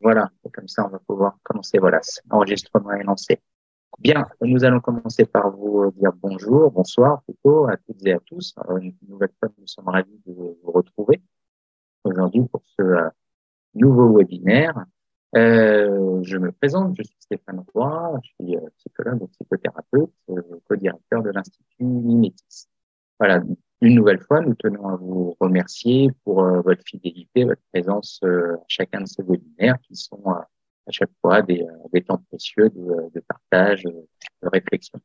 Voilà, comme ça, on va pouvoir commencer. Voilà, l'enregistrement est lancé. Bien, nous allons commencer par vous dire bonjour, bonsoir plutôt à toutes et à tous. Une nouvelle fois, nous sommes ravis de vous retrouver aujourd'hui pour ce euh, nouveau webinaire. Euh, je me présente, je suis Stéphane Roy, je suis euh, psychologue psychothérapeute, euh, co-directeur de l'Institut Mimétis. Voilà, une nouvelle fois, nous tenons à vous remercier pour euh, votre fidélité, votre présence euh, à chacun de ces webinaires qui sont euh, à chaque fois des, temps précieux de, partage, de réflexion.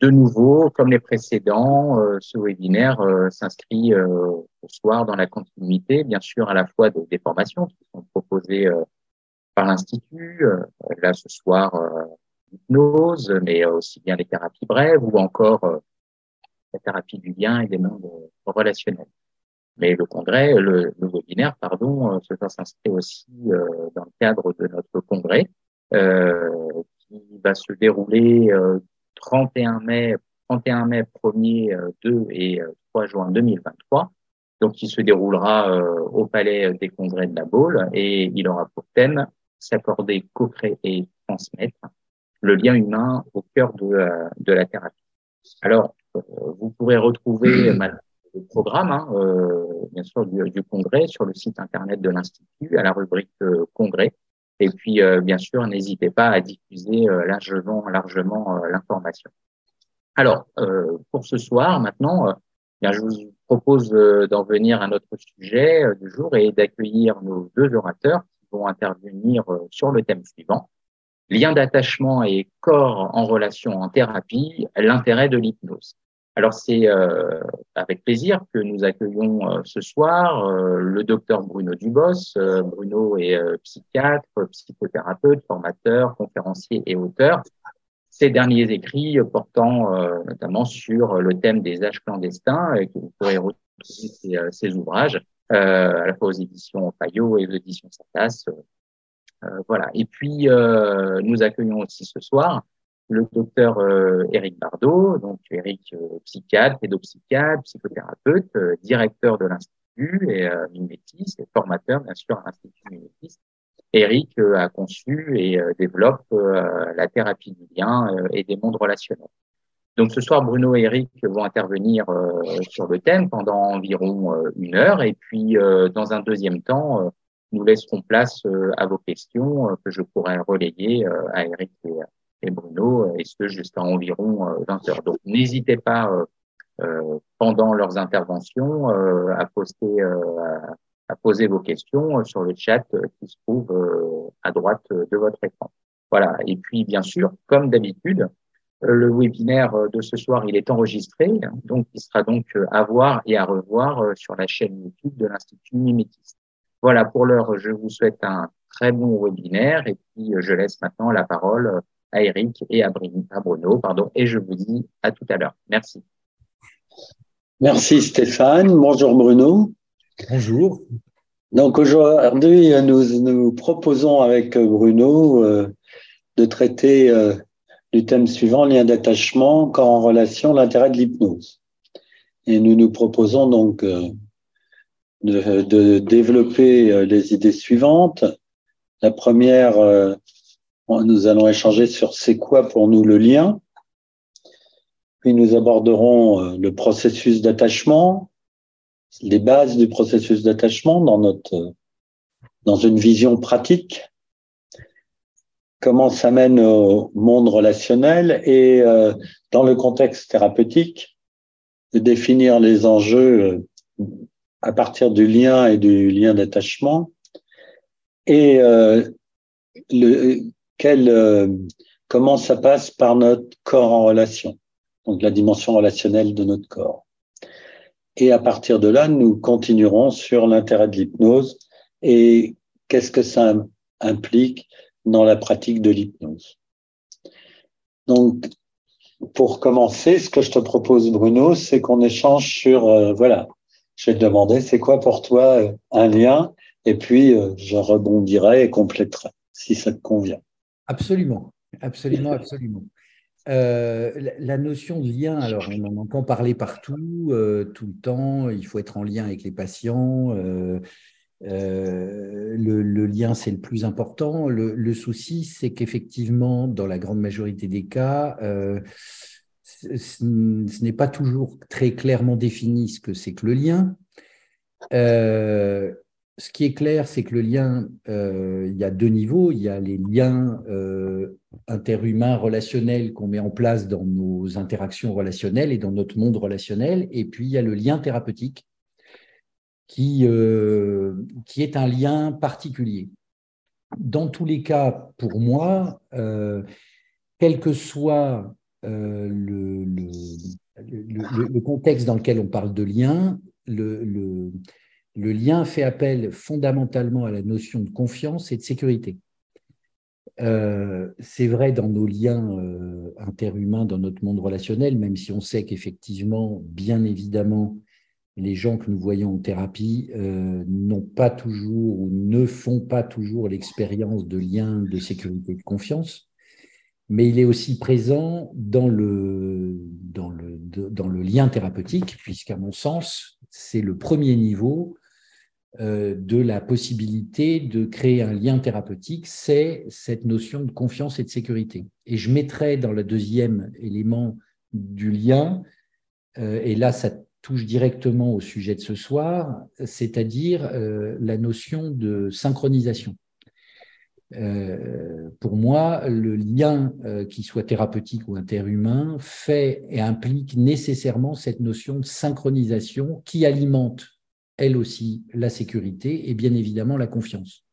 De nouveau, comme les précédents, ce webinaire s'inscrit ce soir dans la continuité, bien sûr, à la fois des formations qui sont proposées par l'Institut, là ce soir, hypnose, mais aussi bien les thérapies brèves ou encore la thérapie du lien et des mondes relationnels. Mais le congrès, le, le webinaire, pardon, euh, se s'inscrit aussi euh, dans le cadre de notre congrès euh, qui va se dérouler 31 mai, 31 mai 1er, 2 et 3 juin 2023. Donc, qui se déroulera au Palais des Congrès de la Baule et il aura pour thème s'accorder, co-créer et transmettre le lien humain au cœur de, de la thérapie. Alors, euh, vous pourrez retrouver le programme, hein, euh, bien sûr, du, du, congrès sur le site internet de l'Institut à la rubrique euh, congrès. Et puis, bien sûr, n'hésitez pas à diffuser largement, largement l'information. Alors, pour ce soir, maintenant, bien, je vous propose d'en venir à notre sujet du jour et d'accueillir nos deux orateurs qui vont intervenir sur le thème suivant lien d'attachement et corps en relation en thérapie, l'intérêt de l'hypnose. Alors c'est euh, avec plaisir que nous accueillons euh, ce soir euh, le docteur Bruno Dubos. Bruno est psychiatre, psychothérapeute, formateur, conférencier et auteur. Ses derniers écrits portant notamment sur le thème des âges clandestins, et que vous pourrez retrouver ces, ouvrages à la fois aux éditions Payot et aux éditions Satas. Voilà. Et puis nous accueillons aussi ce soir le docteur euh, Éric Bardot, donc Éric euh, psychiatre, pédopsychiatre, psychothérapeute, euh, directeur de l'Institut et euh, mimétis et formateur bien sûr à l'Institut Mimétis. Éric a conçu et développe la thérapie du lien et des mondes relationnels. Donc ce soir, Bruno et Eric vont intervenir sur le thème pendant environ une heure et puis dans un deuxième temps, nous laisserons place à vos questions que je pourrai relayer à Eric et, et Bruno, et ce jusqu'à environ 20 euh, heures. Donc n'hésitez pas euh, euh, pendant leurs interventions à poster à poser vos questions sur le chat qui se trouve à droite de votre écran. Voilà. Et puis, bien sûr, comme d'habitude, le webinaire de ce soir, il est enregistré, donc il sera donc à voir et à revoir sur la chaîne YouTube de l'Institut Mimétis. Voilà, pour l'heure, je vous souhaite un très bon webinaire et puis je laisse maintenant la parole à Eric et à Bruno, pardon, et je vous dis à tout à l'heure. Merci. Merci Stéphane. Bonjour Bruno. Bonjour. Donc aujourd'hui, nous nous proposons avec Bruno euh, de traiter euh, du thème suivant, lien d'attachement, quand en relation, l'intérêt de l'hypnose. Et nous nous proposons donc euh, de, de, développer les idées suivantes. La première, nous allons échanger sur c'est quoi pour nous le lien. Puis nous aborderons euh, le processus d'attachement, les bases du processus d'attachement dans notre dans une vision pratique. Comment ça mène au monde relationnel et euh, dans le contexte thérapeutique, définir les enjeux euh, à partir du lien et du lien d'attachement et le, euh, comment ça passe par notre corps en relation, donc la dimension relationnelle de notre corps. Et à partir de là, nous continuerons sur l'intérêt de l'hypnose et qu'est-ce que ça implique dans la pratique de l'hypnose. Donc, pour commencer, ce que je te propose, Bruno, c'est qu'on échange sur, euh, voilà, je vais te demander, c'est quoi pour toi euh, un lien? Et puis, je rebondirai et compléterai, si ça te convient. Absolument, absolument, absolument. Euh, la notion de lien, alors on en entend parler partout, euh, tout le temps, il faut être en lien avec les patients. Euh, le, lien, c'est le plus important. Le, souci, c'est qu'effectivement, dans la grande majorité des cas, euh, ce, n'est pas toujours très clairement défini ce que c'est que le lien. Euh, ce qui est clair, c'est que le lien, euh, il y a deux niveaux. Il y a les liens interhumains relationnels qu'on met en place dans nos interactions relationnelles et dans notre monde relationnel. Et puis, il y a le lien thérapeutique qui, euh, qui est un lien particulier. Dans tous les cas, pour moi, euh, quel que soit euh, le, contexte dans lequel on parle de lien, le, lien fait appel fondamentalement à la notion de confiance et de sécurité. c'est vrai dans nos liens interhumains, dans notre monde relationnel, même si on sait qu'effectivement, bien évidemment, les gens que nous voyons en thérapie euh, n'ont pas toujours ou ne font pas toujours l'expérience de lien de sécurité et de confiance, mais il est aussi présent dans le, lien thérapeutique, puisqu'à mon sens, c'est le premier niveau euh, de la possibilité de créer un lien thérapeutique, c'est cette notion de confiance et de sécurité. Et je mettrai dans le deuxième élément du lien, euh, et là ça touche directement au sujet de ce soir, c'est-à-dire euh, la notion de synchronisation. Euh, pour moi, le lien, euh, qui soit thérapeutique ou interhumain, fait et implique nécessairement cette notion de synchronisation qui alimente, elle aussi, la sécurité et bien évidemment la confiance.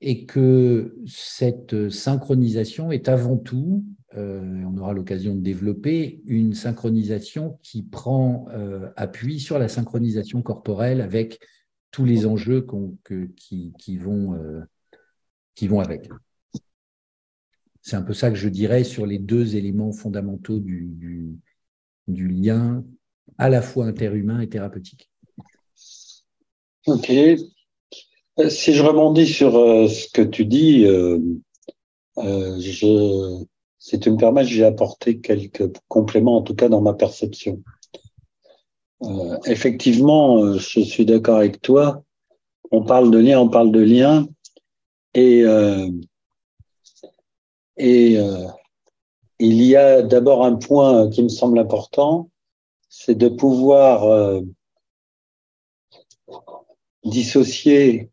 Et que cette synchronisation est avant tout euh, on aura l'occasion de développer une synchronisation qui prend euh, appui sur la synchronisation corporelle avec tous les enjeux qui, vont, qui vont avec. C'est un peu ça que je dirais sur les deux éléments fondamentaux du, lien à la fois interhumain et thérapeutique. Ok. Si je rebondis sur ce que tu dis, je, si tu me permets, j'ai apporté quelques compléments, en tout cas dans ma perception. Euh, effectivement, euh, je suis d'accord avec toi. On parle de lien, on parle de lien. Et, euh, et il y a d'abord un point qui me semble important, c'est de pouvoir dissocier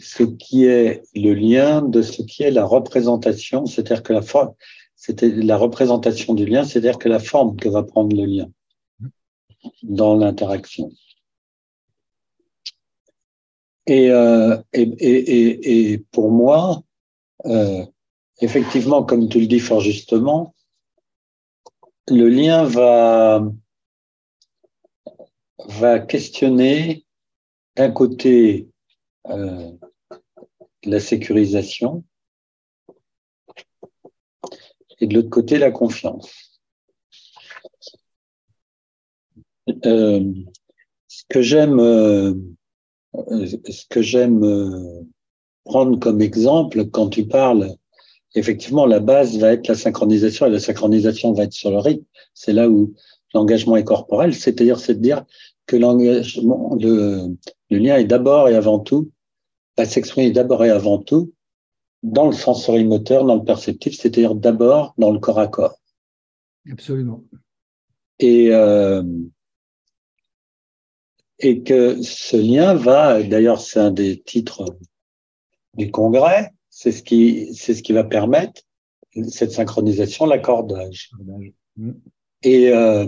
ce qui est le lien de ce qui est la représentation, c'est-à-dire que la, c'était la représentation du lien, c'est-à-dire que la forme que va prendre le lien dans l'interaction. Et, euh, et, pour moi, euh, effectivement, comme tu le dis fort justement, le lien va, va questionner d'un côté euh, la sécurisation, et de l'autre côté la confiance. Euh, ce que j'aime, euh, ce que j'aime euh, prendre comme exemple quand tu parles, effectivement, la base va être la synchronisation et la synchronisation va être sur le rythme. C'est là où l'engagement est corporel, c'est-à-dire c'est de dire que l'engagement, le, le lien est d'abord et avant tout, va s'exprimer d'abord et avant tout dans le sensorimoteur, dans le perceptif, c'est-à-dire d'abord dans le corps à corps. Absolument. Et, euh, et que ce lien va, d'ailleurs c'est un des titres du congrès, c'est ce qui, c'est ce qui va permettre cette synchronisation, l'accordage. Et, euh,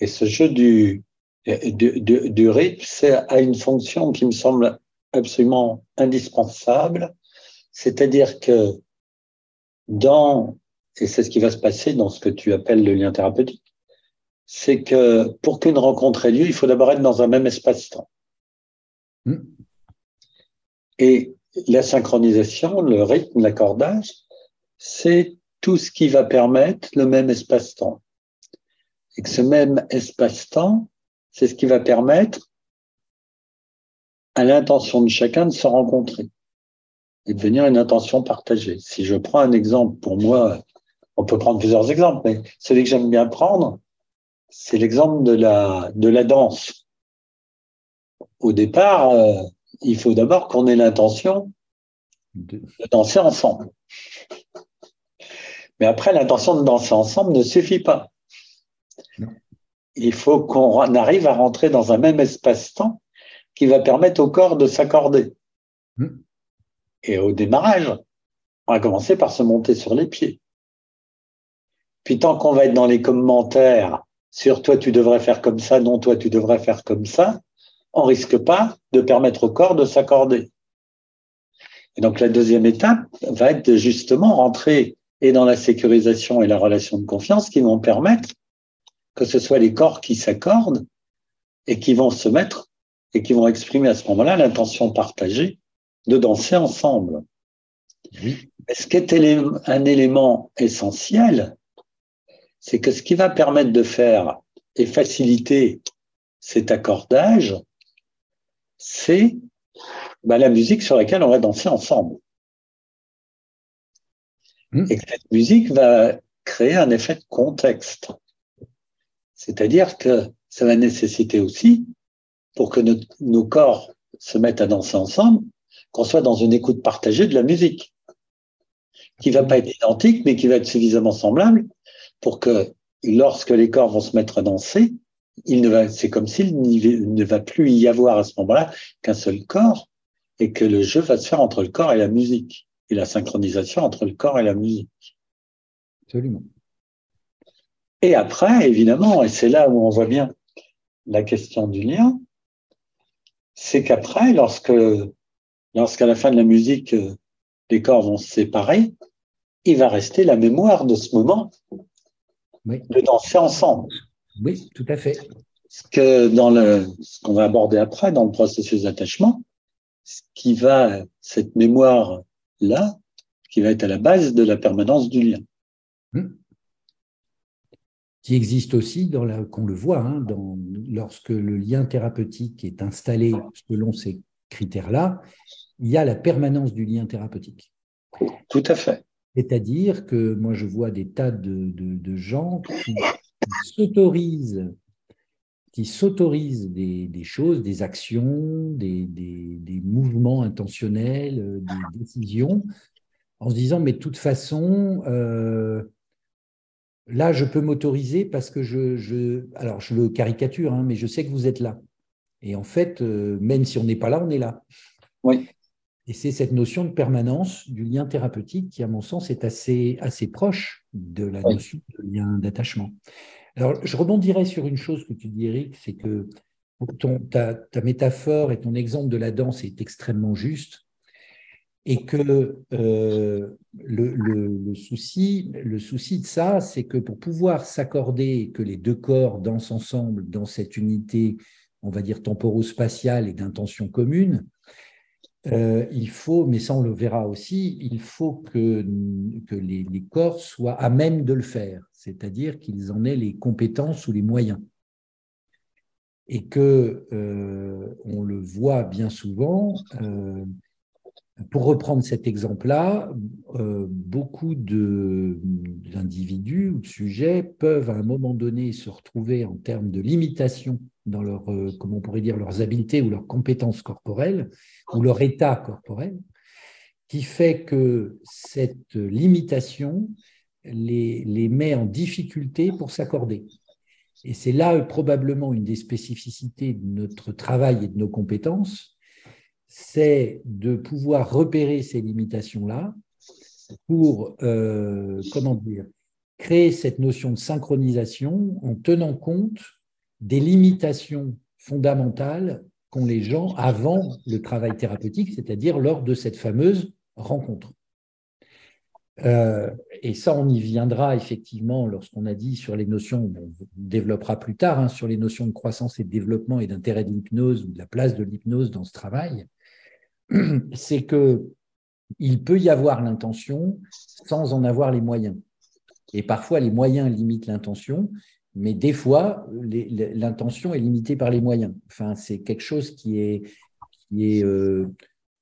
et ce jeu du, du, du, du rythme, c'est a une fonction qui me semble absolument indispensable c'est-à-dire que dans, et c'est ce qui va se passer dans ce que tu appelles le lien thérapeutique, c'est que pour qu'une rencontre ait lieu, il faut d'abord être dans un même espace-temps. Hmm. Et la synchronisation, le rythme, l'accordage, c'est tout ce qui va permettre le même espace-temps. Et que ce même espace-temps, c'est ce qui va permettre à l'intention de chacun de se rencontrer et devenir une intention partagée. Si je prends un exemple, pour moi, on peut prendre plusieurs exemples, mais celui que j'aime bien prendre, c'est l'exemple de la, de la danse. Au départ, euh, il faut d'abord qu'on ait l'intention de danser ensemble. Mais après, l'intention de danser ensemble ne suffit pas. Il faut qu'on arrive à rentrer dans un même espace-temps qui va permettre au corps de s'accorder. Hmm. Et au démarrage, on va commencer par se monter sur les pieds. Puis tant qu'on va être dans les commentaires sur toi tu devrais faire comme ça, non toi tu devrais faire comme ça, on risque pas de permettre au corps de s'accorder. Et donc la deuxième étape va être de justement rentrer et dans la sécurisation et la relation de confiance qui vont permettre que ce soit les corps qui s'accordent et qui vont se mettre et qui vont exprimer à ce moment-là l'intention partagée de danser ensemble. Oui. ce qui est un élément essentiel, c'est que ce qui va permettre de faire et faciliter cet accordage, c'est bah, la musique sur laquelle on va danser ensemble. Hmm. Et cette musique va créer un effet de contexte. C'est-à-dire que ça va nécessiter aussi, pour que nos, corps se mettent à danser ensemble, qu'on soit dans une écoute partagée de la musique, qui va pas être identique, mais qui va être suffisamment semblable pour que lorsque les corps vont se mettre à danser, il ne va, c'est comme s'il ne va plus y avoir à ce moment-là qu'un seul corps et que le jeu va se faire entre le corps et la musique et la synchronisation entre le corps et la musique. Absolument. Et après, évidemment, et c'est là où on voit bien la question du lien, c'est qu'après, lorsque, lorsqu'à la fin de la musique, les corps vont se séparer, il va rester la mémoire de ce moment de danser ensemble. Oui, tout à fait. Ce que dans le, ce qu'on va aborder après dans le processus d'attachement, ce qui va, cette mémoire là, qui va être à la base de la permanence du lien. Hmm. Qui existe aussi, dans la, qu'on le voit, hein, dans, lorsque le lien thérapeutique est installé selon ces critères-là, il y a la permanence du lien thérapeutique. Tout à fait. C'est-à-dire que moi, je vois des tas de, de, gens qui, s'autorisent des, des, choses, des actions, des, des, des, mouvements intentionnels, des décisions, en se disant, mais de toute façon, euh, là, je peux m'autoriser parce que je, je, alors je le caricature, hein, mais je sais que vous êtes là. Et en fait, euh, même si on n'est pas là, on est là. Oui. Et c'est cette notion de permanence du lien thérapeutique qui, à mon sens, est assez, assez proche de la notion de lien d'attachement. Alors, je rebondirai sur une chose que tu dis, Eric, c'est que ton, ta, ta, métaphore et ton exemple de la danse est extrêmement juste et que euh, le, le, souci, le souci de ça, c'est que pour pouvoir s'accorder, que les deux corps dansent ensemble dans cette unité, on va dire temporo-spatiale et d'intention commune, euh, il faut, mais ça on le verra aussi, il faut que, les, corps soient à même de le faire, c'est-à-dire qu'ils en aient les compétences ou les moyens. Et que euh, on le voit bien souvent, euh, pour reprendre cet exemple-là, beaucoup d'individus ou de sujets peuvent à un moment donné se retrouver en termes de limitation dans leur, euh, comment pourrait dire, leurs habiletés ou leurs compétences corporelles ou leur état corporel, qui fait que cette limitation les, les met en difficulté pour s'accorder. Et c'est là probablement une des spécificités de notre travail et de nos compétences, c'est de pouvoir repérer ces limitations-là pour, euh, comment dire, créer cette notion de synchronisation en tenant compte des limitations fondamentales qu'ont les gens avant le travail thérapeutique, c'est-à-dire lors de cette fameuse rencontre. Euh, et ça, on y viendra effectivement lorsqu'on a dit sur les notions, on développera plus tard, hein, sur les notions de croissance et de développement et d'intérêt de l'hypnose ou de la place de l'hypnose dans ce travail. c'est que il peut y avoir l'intention sans en avoir les moyens. Et parfois, les moyens limitent l'intention, mais des fois, l'intention est limitée par les moyens. Enfin, c'est quelque chose qui est, qui euh,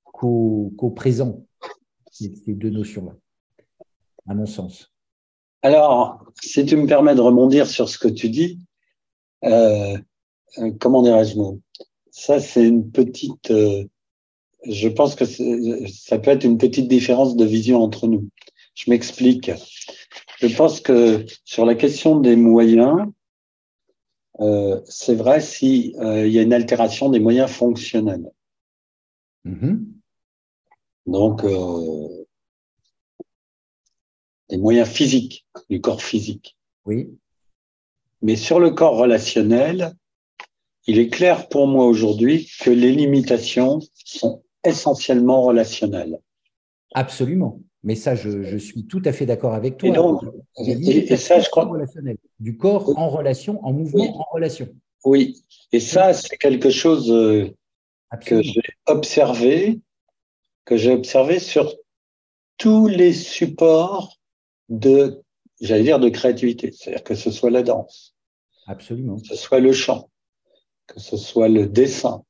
co-présent, ces deux notions-là, à mon sens. Alors, si tu me permets de rebondir sur ce que tu dis, euh, euh comment dirais-je Ça, c'est une petite je pense que ça peut être une petite différence de vision entre nous. Je m'explique. Je pense que sur la question des moyens, euh, c'est vrai s'il euh, y a une altération des moyens fonctionnels. Mm-hmm. Donc, euh, des moyens physiques, du corps physique. Oui. Mais sur le corps relationnel, il est clair pour moi aujourd'hui que les limitations sont essentiellement relationnelles. Absolument. Mais ça, je, suis tout à fait d'accord avec toi. Et, donc, et, ça, je crois. Du corps en relation, en mouvement, en relation. Oui. Et ça, c'est quelque chose euh, que j'ai observé, que j'ai observé sur tous les supports de, j'allais dire, de créativité. C'est-à-dire que ce soit la danse. Absolument. Que ce soit le chant que ce soit le dessin,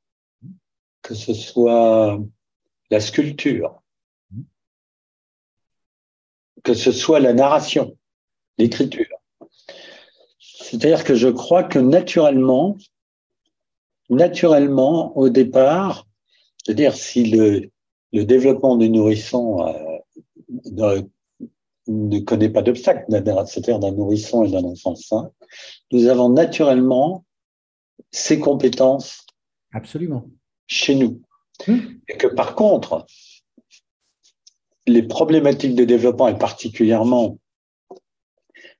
que ce soit la sculpture, que ce soit la narration, l'écriture. C'est-à-dire que je crois que naturellement, naturellement, au départ, c'est-à-dire si le, le, développement du nourrisson euh, ne, connaît pas d'obstacle, c'est-à-dire d'un nourrisson et d'un enfant sain, nous avons naturellement ces compétences Absolument. chez nous. Hmm. Et que par contre, les problématiques de développement, et particulièrement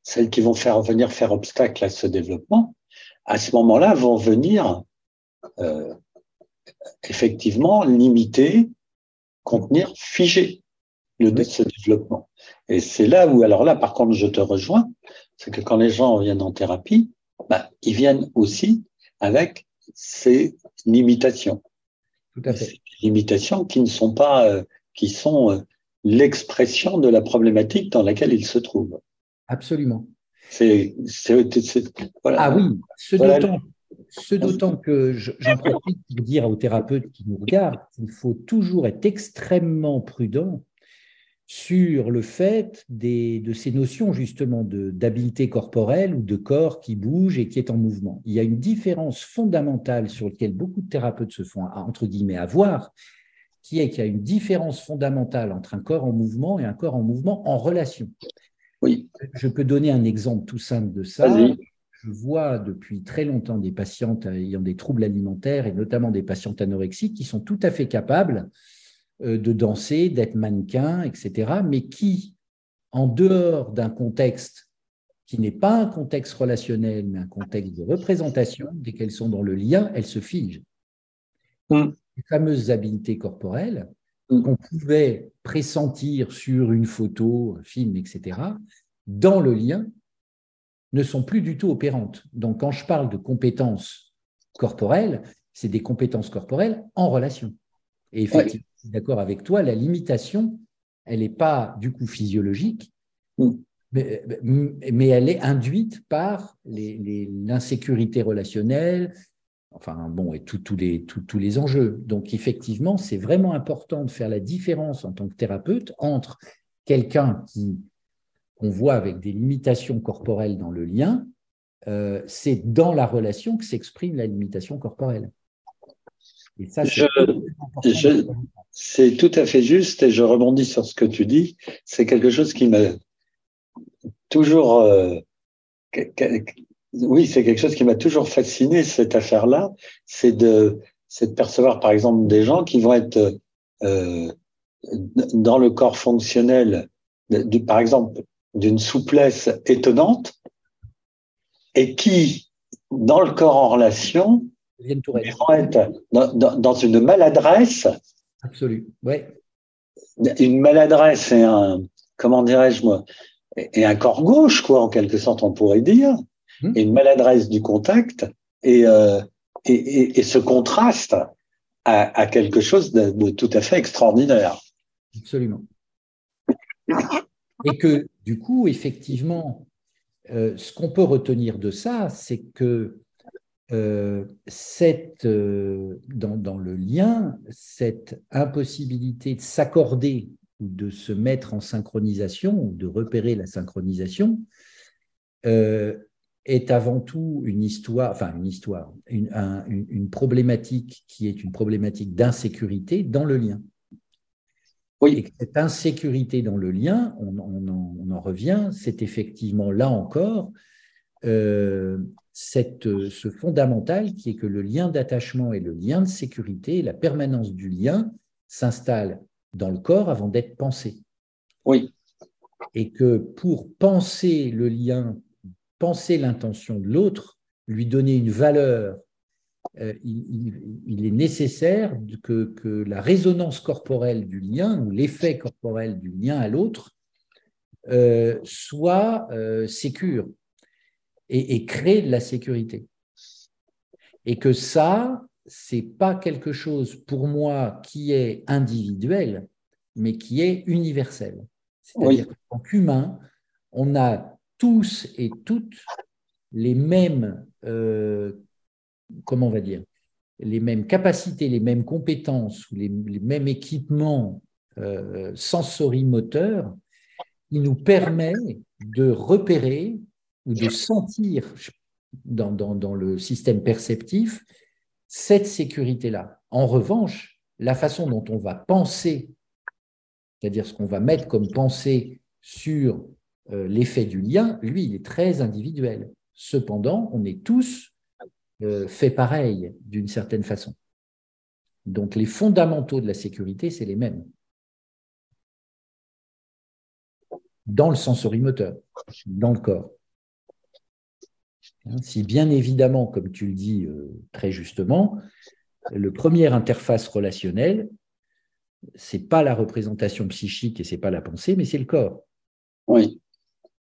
celles qui vont faire venir faire obstacle à ce développement, à ce moment-là, vont venir euh, effectivement limiter, contenir, figer le, ce développement. Et c'est là où, alors là, par contre, je te rejoins, c'est que quand les gens viennent en thérapie, bah, ils viennent aussi avec ces limitations. Tout à fait. Ces limitations qui ne sont pas, euh, qui sont euh, l'expression de la problématique dans laquelle ils se trouvent. Absolument. C'est, voilà. Ah oui, ce d'autant, que j'en profite pour dire aux thérapeutes qui nous regardent qu'il faut toujours être extrêmement prudent sur le fait de ces notions justement d'habileté corporelle ou de corps qui bouge et qui est en mouvement. Il y a une différence fondamentale sur laquelle beaucoup de thérapeutes se font, entre guillemets, avoir, qui est qu'il y a une différence fondamentale entre un corps en mouvement et un corps en mouvement en relation. Oui. Je peux donner un exemple tout simple de ça. Je vois depuis très longtemps des patientes ayant des troubles alimentaires et notamment des patientes anorexiques qui sont tout à fait capables euh, de danser, d'être mannequin, etc., mais qui, en dehors d'un contexte qui n'est pas un contexte relationnel, mais un contexte de représentation, dès qu'elles sont dans le lien, elles se figent. Mm. Les fameuses habiletés corporelles mm. qu'on pouvait pressentir sur une photo, un film, etc., dans le lien, ne sont plus du tout opérantes. Donc, quand je parle de compétences corporelles, c'est des compétences corporelles en relation. Et effectivement, d'accord avec toi, la limitation, elle n'est pas du coup physiologique, mm. mais, elle est induite par l'insécurité relationnelle, enfin bon, et tous les, tous les enjeux. Donc effectivement, c'est vraiment important de faire la différence en tant que thérapeute entre quelqu'un qui qu'on voit avec des limitations corporelles dans le lien, euh, c'est dans la relation que s'exprime la limitation corporelle. Et ça, c'est c'est tout à fait juste et je rebondis sur ce que tu dis. C'est quelque chose qui m'a toujours, euh, oui, c'est quelque chose qui m'a toujours fasciné cette affaire-là. C'est de, de percevoir par exemple des gens qui vont être euh, dans le corps fonctionnel, du, par exemple, d'une souplesse étonnante et qui, dans le corps en relation, vont être dans, dans une maladresse Absolu, oui. Une maladresse et un, comment dirais-je moi, et un corps gauche, quoi, en quelque sorte, on pourrait dire, hmm? et une maladresse du contact, et, euh, et, et, ce contraste à, quelque chose de, tout à fait extraordinaire. Absolument. Et que, du coup, effectivement, euh, ce qu'on peut retenir de ça, c'est que euh, cette, euh, dans, le lien, cette impossibilité de s'accorder ou de se mettre en synchronisation ou de repérer la synchronisation, euh, est avant tout une histoire, enfin une histoire, une, une, problématique qui est une problématique d'insécurité dans le lien. Oui. Et cette insécurité dans le lien, on, on, en, revient, c'est effectivement là encore euh, cette, ce fondamental qui est que le lien d'attachement et le lien de sécurité, la permanence du lien s'installe dans le corps avant d'être pensé. Oui. Et que pour penser le lien penser l'intention de l'autre, lui donner une valeur, euh, il, est nécessaire que, la résonance corporelle du lien ou l'effet corporel du lien à l'autre euh, soit euh, sécure et, et, crée de la sécurité. Et que ça, c'est pas quelque chose pour moi qui est individuel, mais qui est universel. C'est-à-dire qu'en humain, on a tous et toutes les mêmes, euh, comment on va dire, les mêmes capacités, les mêmes compétences, les, mêmes équipements euh, sensorimoteurs qui nous permet de repérer ou de sentir dans, dans le système perceptif cette sécurité-là. En revanche, la façon dont on va penser, c'est-à-dire ce qu'on va mettre comme pensée sur l'effet du lien, lui, il est très individuel. Cependant, on est tous euh, faits pareil d'une certaine façon. Donc les fondamentaux de la sécurité, c'est les mêmes. Dans le sensorimoteur, dans le corps. Hein, si bien évidemment, comme tu le dis euh, très justement, le premier interface relationnelle, c'est pas la représentation psychique et c'est pas la pensée, mais c'est le corps. Oui.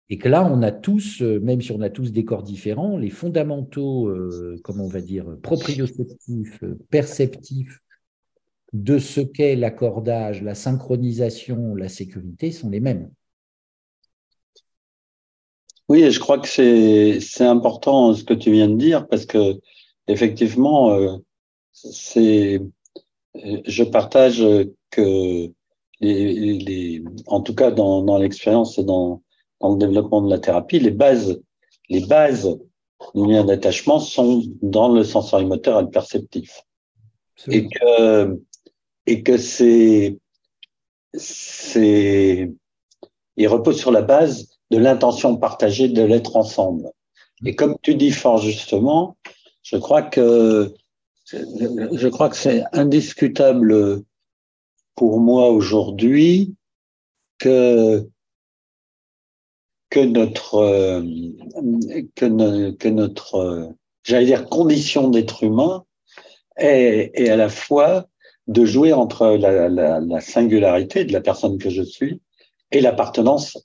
Et que là, on a tous, euh, même si on a tous des corps différents, les fondamentaux, euh, comment on va dire, proprioceptifs, euh, perceptifs de ce qu'est l'accordage, la synchronisation, la sécurité sont les mêmes. Oui, et je crois que c'est important ce que tu viens de dire parce que effectivement, je partage que les, en tout cas dans l'expérience et dans dans le développement de la thérapie, les bases, les bases du lien d'attachement sont dans le sensorimoteur et le perceptif. Et que, et que c'est, c'est, il repose sur la base de l'intention partagée de l'être ensemble. Et comme tu dis fort justement, je crois que, je crois que c'est indiscutable pour moi aujourd'hui que que notre euh, que, que, notre euh, j'allais dire condition d'être humain est, est, à la fois de jouer entre la, la, la, singularité de la personne que je suis et l'appartenance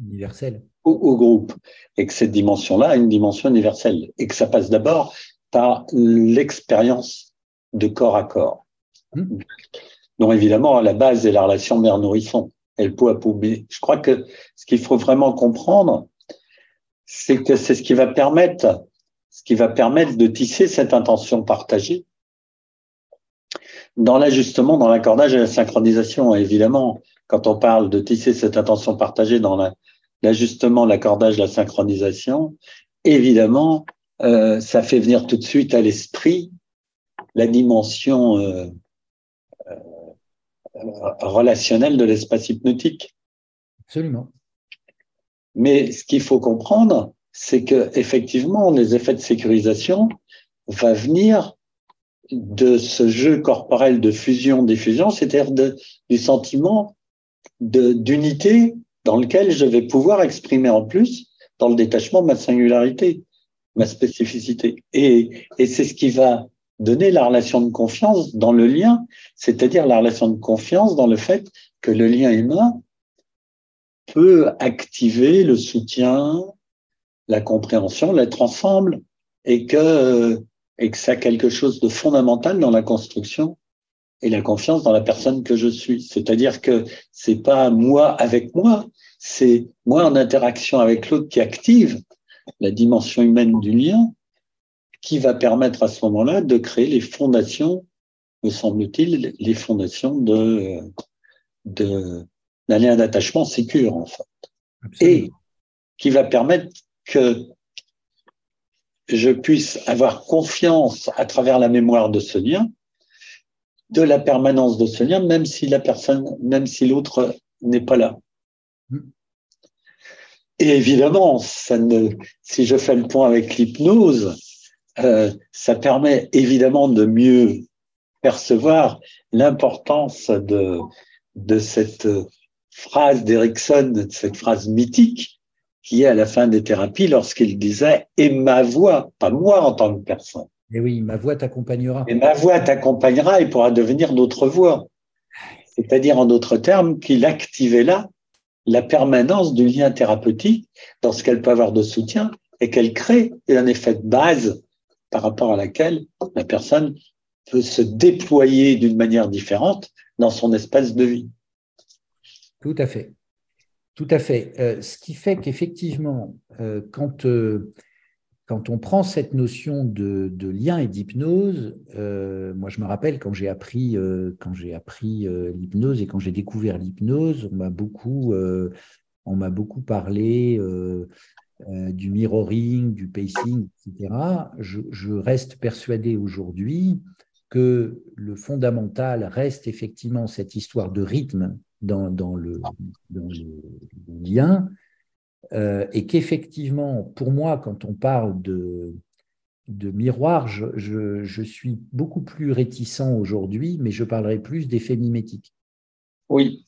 universelle au, au, groupe et que cette dimension-là a une dimension universelle et que ça passe d'abord par l'expérience de corps à corps. Mmh. Donc évidemment, à la base, est la relation mère-nourrisson pot à Je crois que ce qu'il faut vraiment comprendre, c'est que c'est ce qui va permettre, ce qui va permettre de tisser cette intention partagée dans l'ajustement, dans l'accordage et la synchronisation. évidemment, quand on parle de tisser cette intention partagée dans l'ajustement, l'accordage, la synchronisation, évidemment, euh, ça fait venir tout de suite à l'esprit la dimension euh, relationnel de l'espace hypnotique. Absolument. Mais ce qu'il faut comprendre, c'est que effectivement, les effets de sécurisation vont venir de ce jeu corporel de fusion-diffusion, c'est-à-dire du sentiment d'unité dans lequel je vais pouvoir exprimer en plus, dans le détachement, ma singularité, ma spécificité. Et, et c'est ce qui va donner la relation de confiance dans le lien, c'est-à-dire la relation de confiance dans le fait que le lien humain peut activer le soutien, la compréhension, l'être ensemble, et que, et que ça a quelque chose de fondamental dans la construction et la confiance dans la personne que je suis. C'est-à-dire que c'est pas moi avec moi, c'est moi en interaction avec l'autre qui active la dimension humaine du lien qui va permettre à ce moment-là de créer les fondations, me semble-t-il, les fondations de, de d'un lien d'attachement sécure, en fait. Et qui va permettre que je puisse avoir confiance à travers la mémoire de ce lien, de la permanence de ce lien, même si la personne, même si l'autre n'est pas là. Mm. Et évidemment, ça ne, si je fais le point avec l'hypnose, euh, ça permet évidemment de mieux percevoir l'importance de, de cette phrase d'Erickson, cette phrase mythique qui est à la fin des thérapies lorsqu'il disait Et ma voix, pas moi en tant que personne. Et oui, ma voix t'accompagnera. Et ma voix t'accompagnera et pourra devenir notre voix. C'est-à-dire, en d'autres termes, qu'il activait là la permanence du lien thérapeutique dans ce qu'elle peut avoir de soutien et qu'elle crée un effet de base par rapport à laquelle la personne peut se déployer d'une manière différente dans son espace de vie. Tout à fait. Tout à fait. Euh, ce qui fait qu'effectivement, euh, quand, euh, quand on prend cette notion de, lien et d'hypnose, moi je me rappelle quand j'ai appris, l'hypnose et quand j'ai découvert l'hypnose, on m'a beaucoup, on m'a beaucoup parlé du mirroring, du pacing, etc. je reste persuadé aujourd'hui que le fondamental reste effectivement cette histoire de rythme dans, dans, le, lien, euh, et qu'effectivement, pour moi, quand on parle de, de miroir, je, je, suis beaucoup plus réticent aujourd'hui, mais je parlerai plus d'effet mimétique. Oui.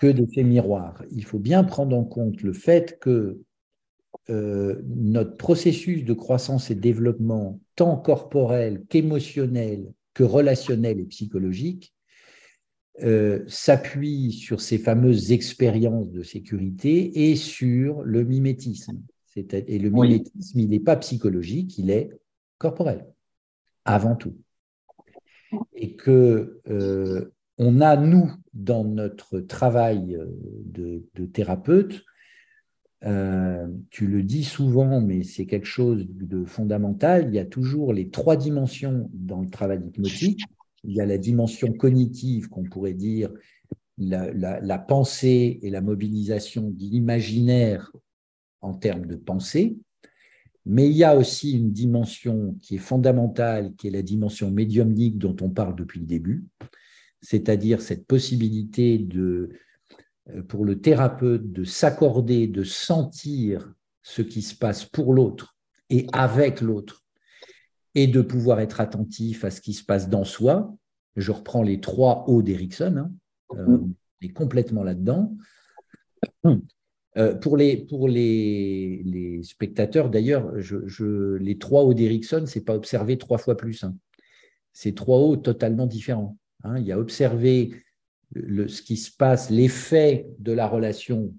Que d'effet miroir. Il faut bien prendre en compte le fait que euh, notre processus de croissance et de développement, tant corporel qu'émotionnel, que relationnel et psychologique, euh, s'appuie sur ces fameuses expériences de sécurité et sur le mimétisme. Et le mimétisme, il n'est pas psychologique, il est corporel, avant tout. Et que euh, on a, nous, dans notre travail de, thérapeute, tu le dis souvent, mais c'est quelque chose de fondamental, il y a toujours les trois dimensions dans le travail hypnotique. Il y a la dimension cognitive qu'on pourrait dire la, pensée et la mobilisation de l'imaginaire en termes de pensée, mais il y a aussi une dimension qui est fondamentale, qui est la dimension médiumnique dont on parle depuis le début, c'est-à-dire cette possibilité de, euh, pour le thérapeute de s'accorder, de sentir ce qui se passe pour l'autre et avec l'autre et de pouvoir être attentif à ce qui se passe dans soi. Je reprends les trois hauts d'Erickson, hein, euh, est complètement là-dedans. Euh, pour les, pour les, les spectateurs, d'ailleurs, je, les trois hauts d'Erickson, ce n'est pas observer trois fois plus. Hein. C'est trois hauts totalement différents. Hein. Il y a observer ce qui se passe, l'effet de la relation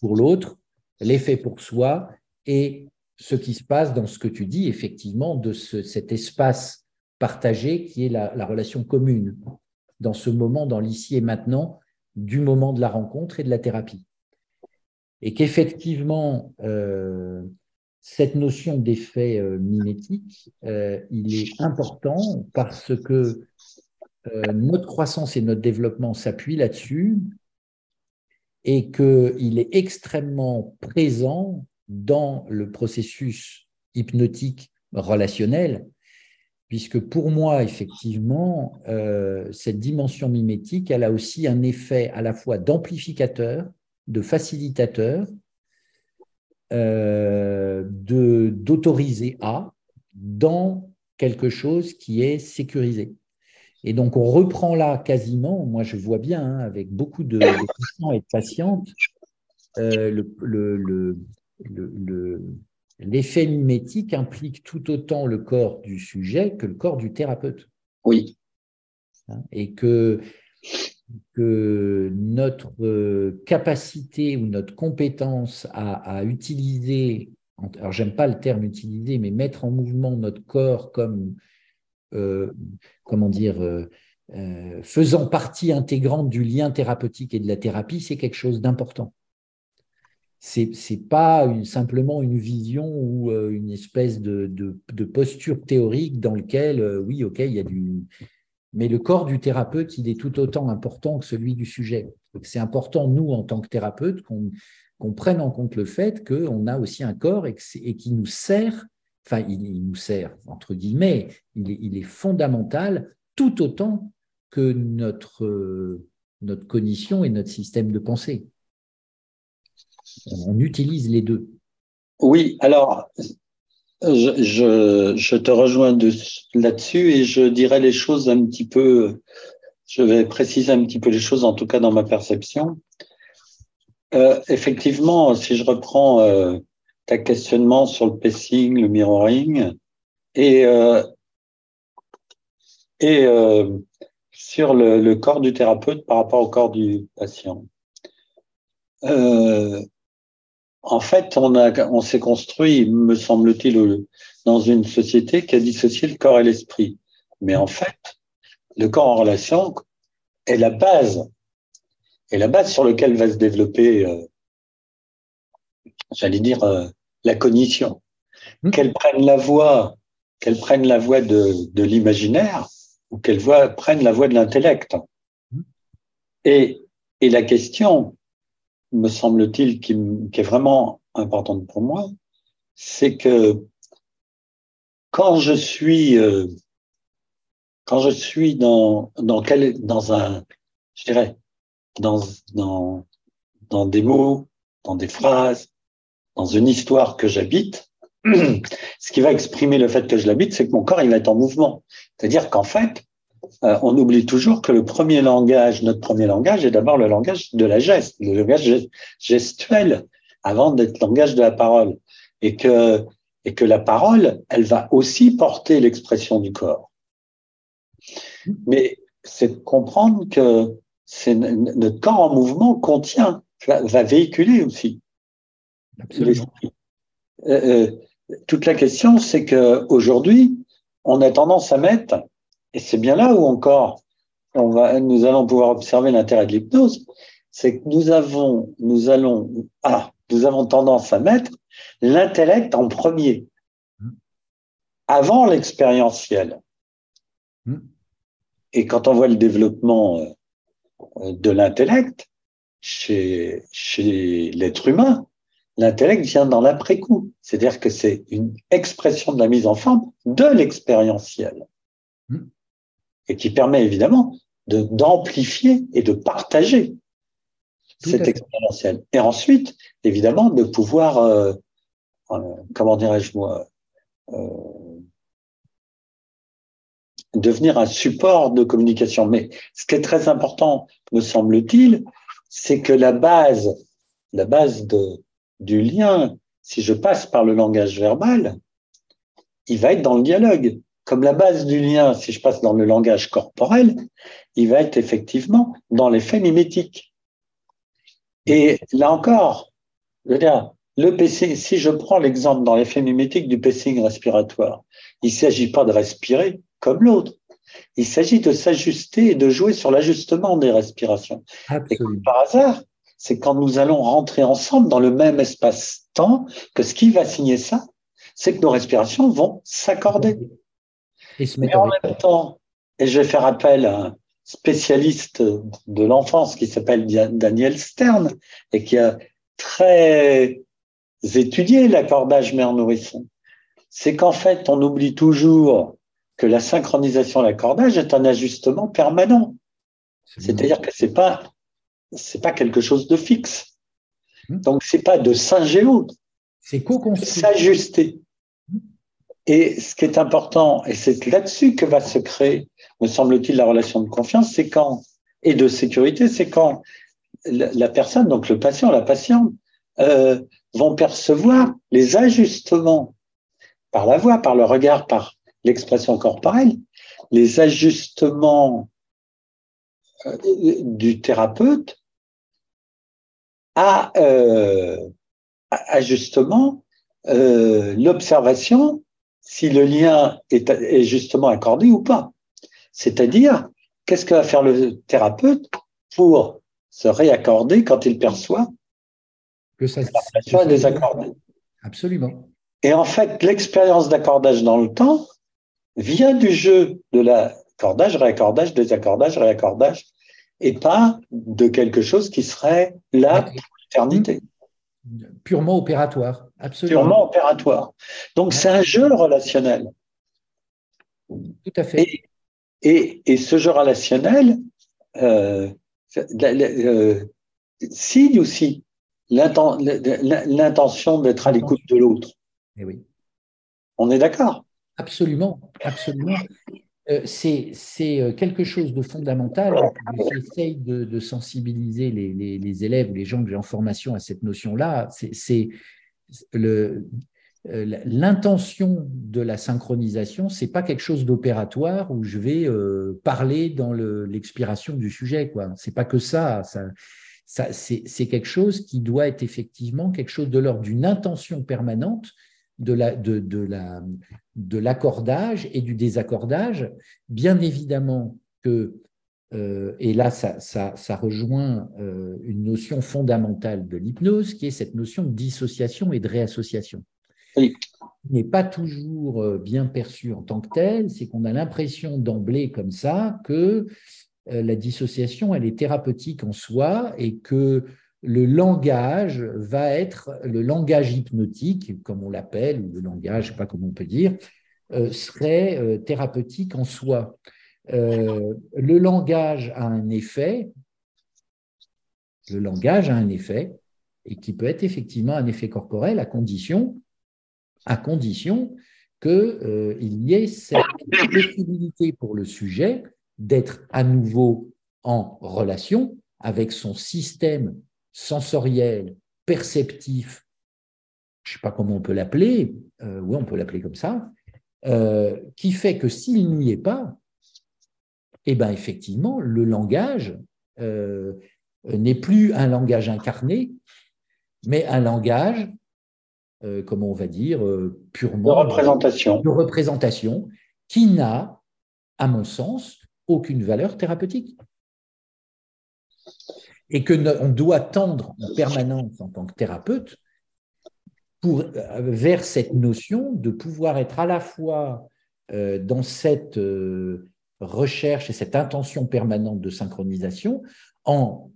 pour l'autre, l'effet pour soi et ce qui se passe dans ce que tu dis, effectivement, de cet espace partagé qui est la, relation commune, dans ce moment, dans l'ici et maintenant, du moment de la rencontre et de la thérapie. Et qu'effectivement, euh, cette notion d'effet euh, mimétique, euh, il est important parce que notre croissance et notre développement s'appuient là-dessus et qu'il est extrêmement présent dans le processus hypnotique relationnel, puisque pour moi, effectivement, euh, cette dimension mimétique, elle a aussi un effet à la fois d'amplificateur, de facilitateur, euh, d'autoriser à dans quelque chose qui est sécurisé. Et donc, on reprend là quasiment, moi je vois bien, hein, avec beaucoup de, patients et de patientes, euh, le, l'effet mimétique implique tout autant le corps du sujet que le corps du thérapeute. Oui. Hein, et que, que notre euh, capacité ou notre compétence à, utiliser, alors j'aime pas le terme utiliser, mais mettre en mouvement notre corps comme, comment dire, euh, faisant partie intégrante du lien thérapeutique et de la thérapie, c'est quelque chose d'important c'est n'est pas simplement une vision ou euh, une espèce de, posture théorique dans lequel, euh, oui, ok, il y a du... Mais le corps du thérapeute, il est tout autant important que celui du sujet. C'est important, nous, en tant que thérapeute, qu'on prenne en compte le fait qu'on a aussi un corps et, et qui nous sert enfin, il, nous sert, entre guillemets, il est, fondamental tout autant que notre, notre cognition et notre système de pensée. On utilise les deux. Oui, alors, je, te rejoins là-dessus et je dirais les choses un petit peu, je vais préciser un petit peu les choses, en tout cas dans ma perception. Euh, effectivement, si je reprends euh, ta questionnement sur le pacing, le mirroring, et, euh, et euh, sur le, le, corps du thérapeute par rapport au corps du patient. Euh, en fait, on, a, on s'est construit, me semble-t-il, dans une société qui a dissocié le corps et l'esprit. Mais en fait, le corps en relation est la base et la base sur laquelle va se développer, euh, j'allais dire, euh, la cognition. Mmh. Qu'elle prenne la voie, qu'elle prenne la voie de, de l'imaginaire ou qu'elle prenne la voie de l'intellect. Mmh. Et, et la question, me semble-t-il, qui, qui, est vraiment importante pour moi, c'est que quand je suis, euh, quand je suis dans, dans, quel, dans un, je dirais, dans, dans, dans des mots, dans des phrases, dans une histoire que j'habite, ce qui va exprimer le fait que je l'habite, c'est que mon corps, il va être en mouvement. C'est-à-dire qu'en fait, euh, on oublie toujours que le premier langage, notre premier langage, est d'abord le langage de la geste, le langage gestuel, avant d'être le langage de la parole. Et que, et que la parole, elle va aussi porter l'expression du corps. Mais c'est de comprendre que notre corps en mouvement contient, va, véhiculer aussi. Absolument. Euh, euh, toute la question, c'est que aujourd'hui, on a tendance à mettre, et c'est bien là où encore on va, nous allons pouvoir observer l'intérêt de l'hypnose, c'est que nous avons, nous allons, ah, nous avons tendance à mettre l'intellect en premier, avant l'expérientiel. Hmm. Et quand on voit le développement euh, de l'intellect chez, chez l'être humain, l'intellect vient dans l'après-coup. C'est-à-dire que c'est une expression de la mise en forme de l'expérientiel. Hmm. Et qui permet évidemment de, d'amplifier et de partager cet expérientiel. Et ensuite, évidemment, de pouvoir, euh, euh, comment dirais-je moi, euh, devenir un support de communication. Mais ce qui est très important, me semble-t-il, c'est que la base, la base de, du lien, si je passe par le langage verbal, il va être dans le dialogue. Comme la base du lien, si je passe dans le langage corporel, il va être effectivement dans l'effet mimétique. Et là encore, je veux dire, le PC, si je prends l'exemple dans l'effet mimétique du pacing respiratoire, il ne s'agit pas de respirer, comme l'autre. Il s'agit de s'ajuster et de jouer sur l'ajustement des respirations. Et par hasard, c'est quand nous allons rentrer ensemble dans le même espace-temps que ce qui va signer ça, c'est que nos respirations vont s'accorder. Et en même temps, et je vais faire appel à un spécialiste de l'enfance qui s'appelle Daniel Stern et qui a très étudié l'accordage mère-nourrisson, c'est qu'en fait, on oublie toujours que la synchronisation l'accordage est un ajustement permanent. C'est-à-dire que c'est pas c'est pas quelque chose de fixe. Hmm. Donc c'est pas de l'autre. C'est co-construit. S'ajuster. Hmm. Et ce qui est important, et c'est là-dessus que va se créer, me semble-t-il, la relation de confiance, c'est quand, et de sécurité, c'est quand la personne, donc le patient, la patiente, euh, vont percevoir les ajustements par la voix, par le regard, par l'expression corporelle, les ajustements du thérapeute à, euh, justement euh, l'observation si le lien est, justement accordé ou pas. C'est-à-dire, qu'est-ce que va faire le thérapeute pour se réaccorder quand il perçoit que ça, est désaccordée Absolument. Et en fait, l'expérience d'accordage dans le temps vient du jeu de l'accordage, réaccordage, désaccordage, réaccordage, et pas de quelque chose qui serait là pour l'éternité. Purement opératoire, absolument. Purement opératoire. Donc c'est un jeu relationnel. Tout à fait. Et, et, ce jeu relationnel euh, euh, signe aussi l'intention d'être à l'écoute de l'autre. Eh oui. On est d'accord? Absolument, absolument. Euh, c'est quelque chose de fondamental. J'essaye de, de, sensibiliser les, les, les, élèves ou les gens que j'ai en formation à cette notion-là. C'est euh, l'intention de la synchronisation, c'est pas quelque chose d'opératoire où je vais euh, parler dans l'expiration du sujet. Quoi. C'est pas que ça. ça, ça c'est quelque chose qui doit être effectivement quelque chose de l'ordre d'une intention permanente de la de, de la de l'accordage et du désaccordage. Bien évidemment que euh, et là, ça, ça, ça rejoint une notion fondamentale de l'hypnose, qui est cette notion de dissociation et de réassociation n'est pas toujours euh, bien perçu en tant que tel, c'est qu'on a l'impression d'emblée comme ça que euh, la dissociation, elle est thérapeutique en soi et que le langage va être le langage hypnotique, comme on l'appelle, ou le langage, je ne sais pas comment on peut dire, euh, serait thérapeutique en soi. le langage a un effet, le langage a un effet, et qui peut être effectivement un effet corporel à condition à condition qu'il euh, y ait cette possibilité pour le sujet d'être à nouveau en relation avec son système sensoriel, perceptif, je ne sais pas comment on peut l'appeler, euh, oui, on peut l'appeler comme ça, euh, qui fait que s'il n'y est pas, eh bien effectivement, le langage n'est plus un langage incarné, mais un langage euh, comment on va dire, euh, purement de représentation. de représentation qui n'a, à mon sens, aucune valeur thérapeutique. Et que on doit tendre en permanence en tant que thérapeute euh, vers cette notion de pouvoir être à la fois dans cette recherche et cette intention permanente de synchronisation en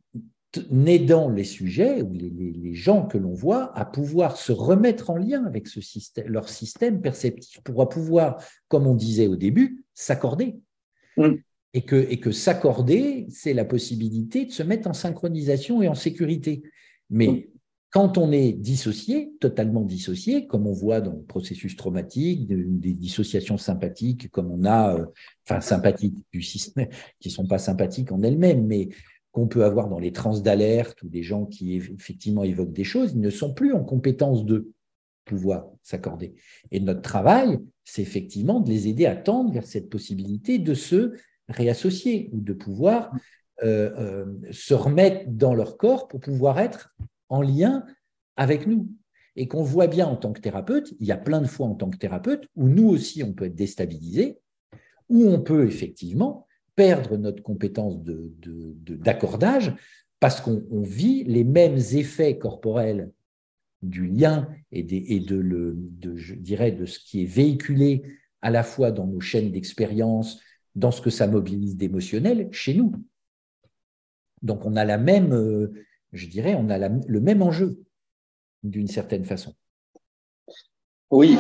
aidant les sujets ou les, gens que l'on voit à pouvoir se remettre en lien avec leur système perceptif, pour pouvoir, comme on disait au début, s'accorder. Mm. Et que, et que s'accorder, c'est la possibilité de se mettre en synchronisation et en sécurité. Mais quand on est dissocié, totalement dissocié, comme on voit dans le processus traumatique, des dissociations sympathiques, comme on a, euh, enfin sympathiques du système, qui ne sont pas sympathiques en elles-mêmes, mais qu'on peut avoir dans les trans d'alerte ou des gens qui effectivement évoquent des choses, ils ne sont plus en compétence de pouvoir s'accorder. Et notre travail, c'est effectivement de les aider à tendre vers cette possibilité de se réassocier ou de pouvoir euh, euh, se remettre dans leur corps pour pouvoir être en lien avec nous. Et qu'on voit bien en tant que thérapeute, il y a plein de fois en tant que thérapeute où nous aussi on peut être déstabilisé, où on peut effectivement perdre notre compétence d'accordage parce qu'on vit les mêmes effets corporels du lien et, et de, de ce qui est véhiculé à la fois dans nos chaînes d'expérience, dans ce que ça mobilise d'émotionnel chez nous. Donc on a la même, euh, je dirais, on a le même enjeu d'une certaine façon. Oui.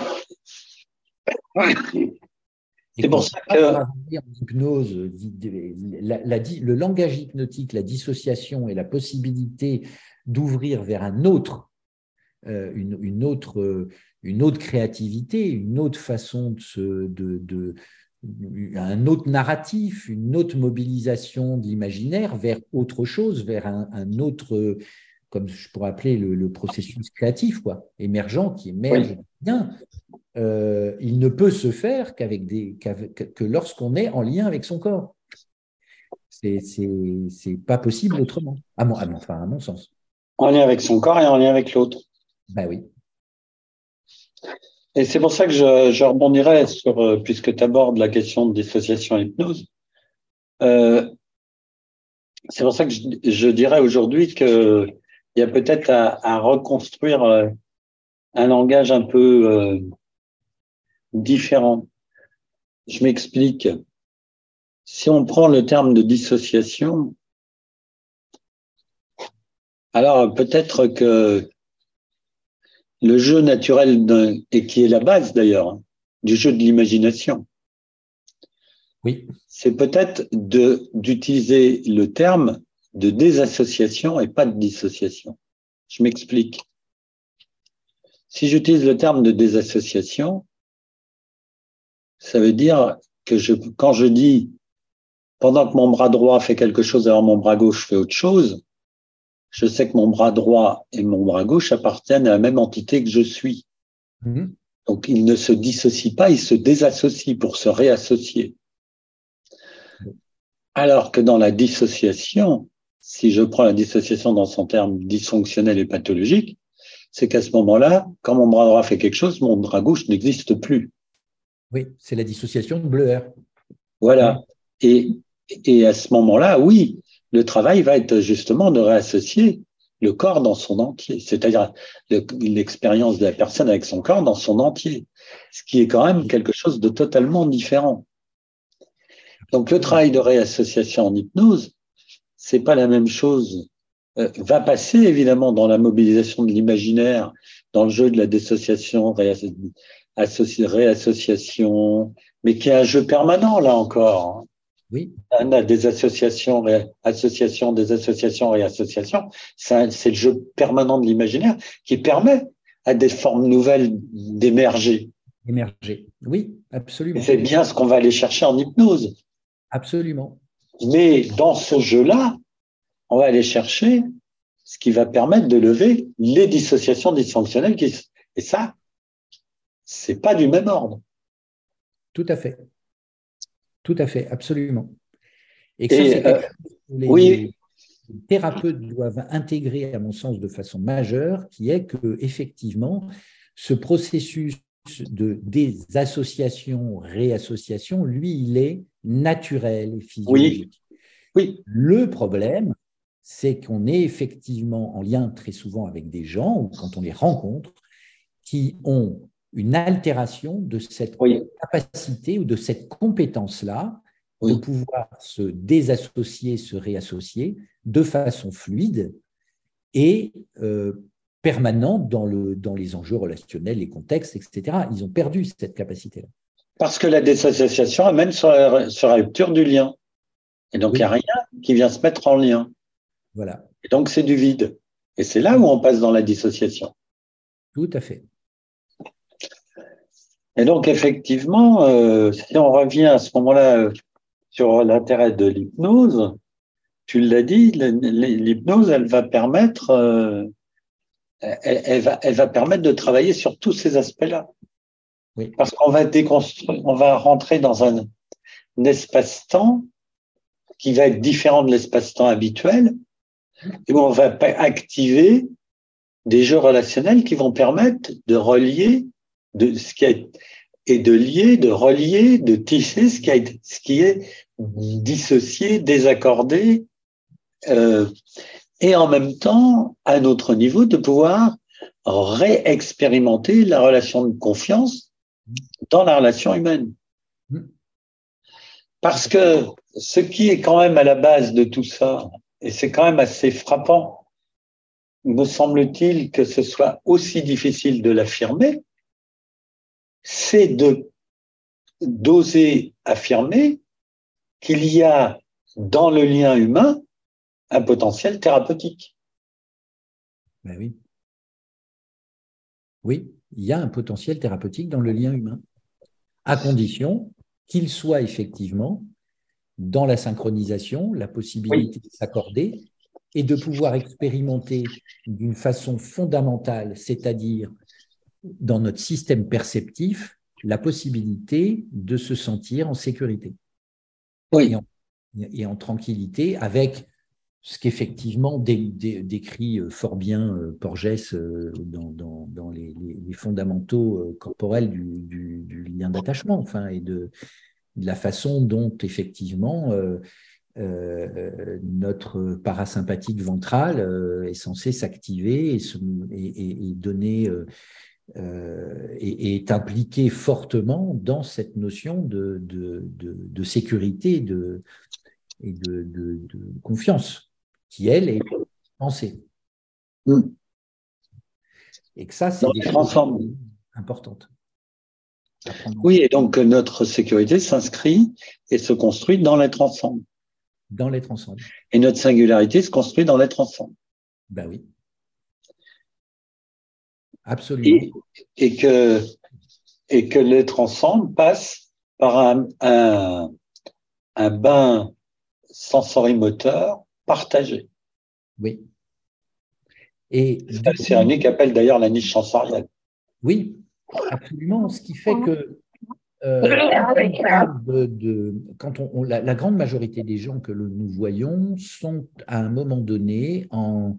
C'est pour ça que. hypnose, le langage hypnotique, la dissociation et la possibilité d'ouvrir vers un autre, euh, une, autre, une autre créativité, une autre façon de, de, un autre narratif, une autre mobilisation de l'imaginaire vers autre chose, vers un, autre, comme je pourrais appeler le, processus créatif, quoi, émergent, qui émerge bien euh, il ne peut se faire qu'avec des que lorsqu'on est en lien avec son corps. C'est c'est pas possible autrement, à mon, enfin à mon sens. En lien avec son corps et en lien avec l'autre. Ben oui. Et c'est pour ça que je, je rebondirais sur, euh, puisque tu abordes la question de dissociation et hypnose, euh, c'est pour ça que je, dirais aujourd'hui qu'il y a peut-être à, à, reconstruire euh, un langage un peu euh, différent. Je m'explique. Si on prend le terme de dissociation, alors peut-être que le jeu naturel et qui est la base d'ailleurs hein, du jeu de l'imagination. Oui. C'est peut-être de d'utiliser le terme de désassociation et pas de dissociation. Je m'explique. Si j'utilise le terme de désassociation, ça veut dire que je, quand je dis pendant que mon bras droit fait quelque chose, alors mon bras gauche fait autre chose, je sais que mon bras droit et mon bras gauche appartiennent à la même entité que je suis. Mhm. Donc, ils ne se dissocient pas, ils se désassocient pour se réassocier. Alors que dans la dissociation, si je prends la dissociation dans son terme dysfonctionnel et pathologique, c'est qu'à ce moment-là, quand mon bras droit fait quelque chose, mon bras gauche n'existe plus. Oui, c'est la dissociation de Bleuer. Voilà. Et, et à ce moment-là, oui, le travail va être justement de réassocier le corps dans son entier, c'est-à-dire l'expérience de la personne avec son corps dans son entier, ce qui est quand même quelque chose de totalement différent. Donc le travail de réassociation en hypnose, c'est pas la même chose. Euh, va passer évidemment dans la mobilisation de l'imaginaire, dans le jeu de la dissociation, réassociation, mais qui est un jeu permanent là encore. Oui. On a des associations, associations, des associations, réassociations. C'est le jeu permanent de l'imaginaire qui permet à des formes nouvelles d'émerger. Émerger. Oui, absolument. C'est bien ce qu'on va aller chercher en hypnose. Absolument. Mais dans ce jeu-là, on va aller chercher ce qui va permettre de lever les dissociations dysfonctionnelles. Qui... Et ça, c'est pas du même ordre. Tout à fait. Tout à fait, absolument. Et, que euh, les, thérapeutes doivent intégrer, à mon sens, de façon majeure, qui est que effectivement, ce processus de désassociation, réassociation, lui, il est naturel et physiologique. Oui. Le problème, c'est qu'on est effectivement en lien très souvent avec des gens, ou quand on les rencontre, qui ont une altération de cette capacité ou de cette compétence-là de pouvoir se désassocier, se réassocier de façon fluide et euh, permanente dans, le, dans les enjeux relationnels, les contextes, etc. Ils ont perdu cette capacité-là. Parce que la désassociation amène sur la, sur la rupture du lien. Et donc, il n'y a rien qui vient se mettre en lien. Voilà. Et donc, c'est du vide. Et c'est là où on passe dans la dissociation. Tout à fait. Et donc, effectivement, euh, si on revient à ce moment-là euh, sur l'intérêt de l'hypnose, tu l'as dit, l'hypnose, elle va permettre, euh, elle, va, elle va permettre de travailler sur tous ces aspects-là. Oui. Parce qu'on va déconstruire, on va rentrer dans un, un espace-temps qui va être différent de l'espace-temps habituel, et où on va activer des jeux relationnels qui vont permettre de relier de ce qui est et de lier, de relier, de tisser ce qui, est dissocié, désaccordé, euh, et en même temps, à un autre niveau, de pouvoir réexpérimenter la relation de confiance dans la relation humaine. Parce que ce qui est quand même à la base de tout ça, et c'est quand même assez frappant, me semble-t-il que ce soit aussi difficile de l'affirmer, c'est de d'oser affirmer qu'il y a dans le lien humain un potentiel thérapeutique. Ben oui. Oui, il y a un potentiel thérapeutique dans le lien humain, à condition qu'il soit effectivement dans la synchronisation, la possibilité de s'accorder et de pouvoir expérimenter d'une façon fondamentale, c'est-à-dire dans notre système perceptif la possibilité de se sentir en sécurité oui. et, en, tranquillité avec ce qu'effectivement décrit euh, fort bien euh, Porges euh, dans, les, fondamentaux corporels du, lien d'attachement, enfin, et de, la façon dont effectivement notre parasympathique ventral est censé s'activer et, donner euh, et, est impliqué fortement dans cette notion de, de, de, sécurité et de, confiance, qui, elle, est pensée. Mm. Et que ça, c'est des choses importantes. Oui, et donc notre sécurité s'inscrit et se construit dans l'être ensemble. Dans l'être ensemble. Et notre singularité se construit dans l'être ensemble. Ben oui. Absolument. Et, que, et que l'être ensemble passe par un, un, un bain sensorimoteur partagé. Oui. Et c'est un appelle d'ailleurs la niche sensorielle. Oui, absolument. Ce qui fait que euh, de, quand on, la, grande majorité des gens que nous voyons sont à un moment donné en,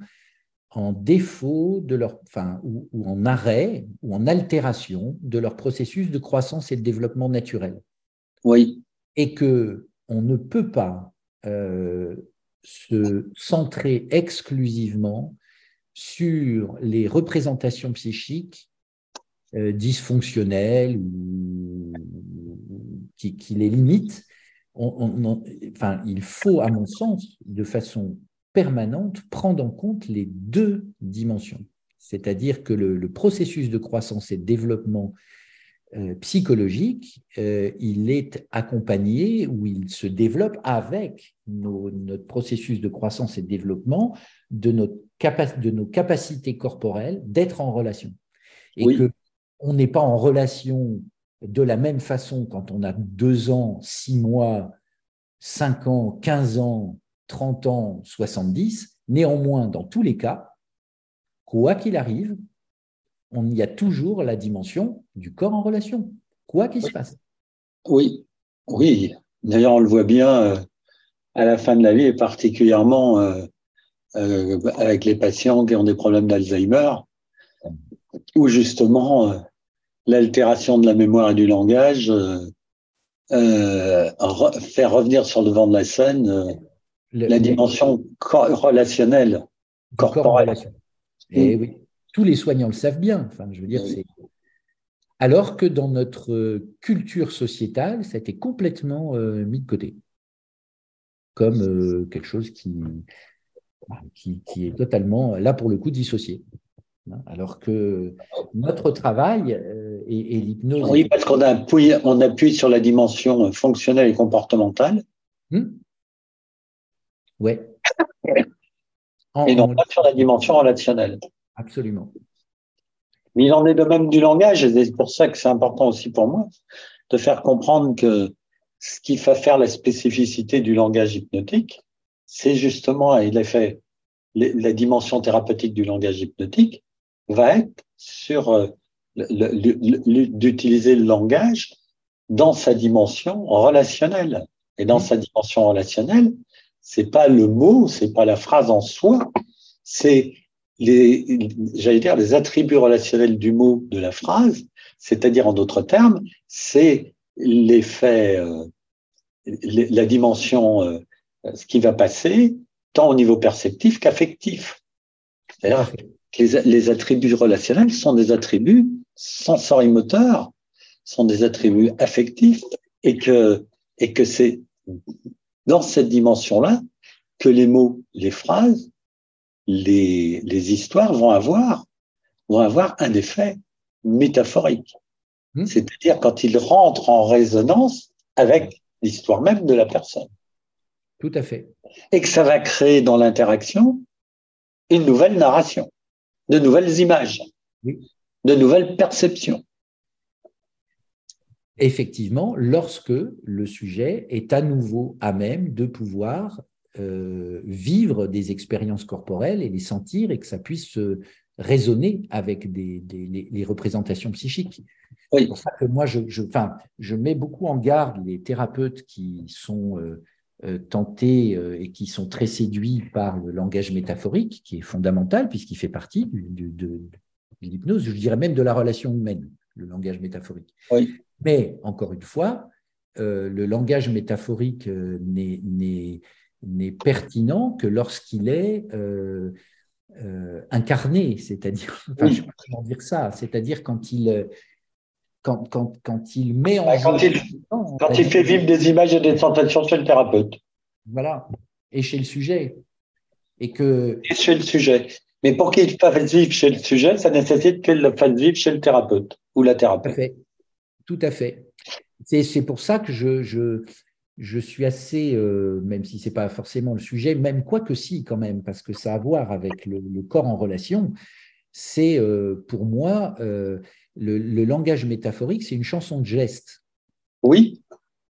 en défaut de leur, enfin, ou, en arrêt ou en altération de leur processus de croissance et de développement naturel. Oui. Et que on ne peut pas euh, se centrer exclusivement sur les représentations psychiques euh, dysfonctionnelles ou qui, les limitent. enfin, il faut, à mon sens, de façon permanente, prendre en compte les deux dimensions. C'est-à-dire que le, processus de croissance et de développement euh, psychologique, euh, il est accompagné ou il se développe avec notre processus de croissance et de développement de, notre de nos capacités corporelles d'être en relation. Et qu'on que on n'est pas en relation de la même façon quand on a deux ans, six mois, cinq ans, quinze ans, trente ans, soixante-dix. Néanmoins, dans tous les cas, quoi qu'il arrive, on y a toujours la dimension du corps en relation, quoi qu'il se passe. Oui, oui. D'ailleurs, on le voit bien euh, à la fin de la vie, et particulièrement euh, euh, avec les patients qui ont des problèmes d'Alzheimer, où justement l'altération de la mémoire et du langage fait revenir sur le devant de la scène la dimension relationnelle, corporelle. Et oui tous les soignants le savent bien. Enfin, je veux dire, alors que dans notre culture sociétale, ça a été complètement euh, mis de côté, comme euh, quelque chose qui, qui, est totalement, là pour le coup, dissocié. Alors que notre travail euh, et, l'hypnose. Oui, parce qu'on appuie, on appuie sur la dimension fonctionnelle et comportementale. Oui. Ouais. et non pas sur la dimension relationnelle. Absolument. Mais il en est de même du langage, et c'est pour ça que c'est important aussi pour moi de faire comprendre que ce qui va faire la spécificité du langage hypnotique, c'est justement, et l'effet, la dimension thérapeutique du langage hypnotique va être sur euh, d'utiliser le langage dans sa dimension relationnelle. Et dans mmh. sa dimension relationnelle, c'est pas le mot, c'est pas la phrase en soi, c'est les, j'allais dire, les attributs relationnels du mot de la phrase, c'est-à-dire en d'autres termes, c'est l'effet, euh, la dimension, euh, ce qui va passer, tant au niveau perceptif qu'affectif. C'est-à-dire que les, les, attributs relationnels sont des attributs sensorimoteurs, sont des attributs affectifs, et que, et que c'est dans cette dimension-là que les mots, les phrases les, les histoires vont avoir, vont avoir un effet métaphorique. Hmm. C'est-à-dire quand ils rentrent en résonance avec l'histoire même de la personne. Tout à fait. Et que ça va créer dans l'interaction une nouvelle narration, de nouvelles images, de nouvelles perceptions. Effectivement, lorsque le sujet est à nouveau à même de pouvoir euh, vivre des expériences corporelles et les sentir et que ça puisse résonner avec des, les, représentations psychiques. C'est pour ça que moi, je, je, enfin, je mets beaucoup en garde les thérapeutes qui sont euh, euh, tentés et qui sont très séduits par le langage métaphorique, qui est fondamental puisqu'il fait partie de, de l'hypnose, je dirais même de la relation humaine, le langage métaphorique. Mais encore une fois, le langage métaphorique n'est n'est pertinent que lorsqu'il est euh, euh, incarné, c'est-à-dire, enfin, je sais pas comment dire ça, c'est-à-dire quand il, quand, quand, quand il met en quand jeu. Il, quand il fait vivre des images et des sensations chez le thérapeute. Voilà, et chez le sujet. Et que. Et chez le sujet. Mais pour qu'il fasse vivre chez le sujet, ça nécessite qu'il le fasse vivre chez le thérapeute ou la thérapeute. Tout à fait. C'est pour ça que je, je, je suis assez, euh, même si ce n'est pas forcément le sujet, même quoi que si quand même, parce que ça a à voir avec le, corps en relation, c'est euh, pour moi, euh, le, langage métaphorique, c'est une chanson de geste. Oui.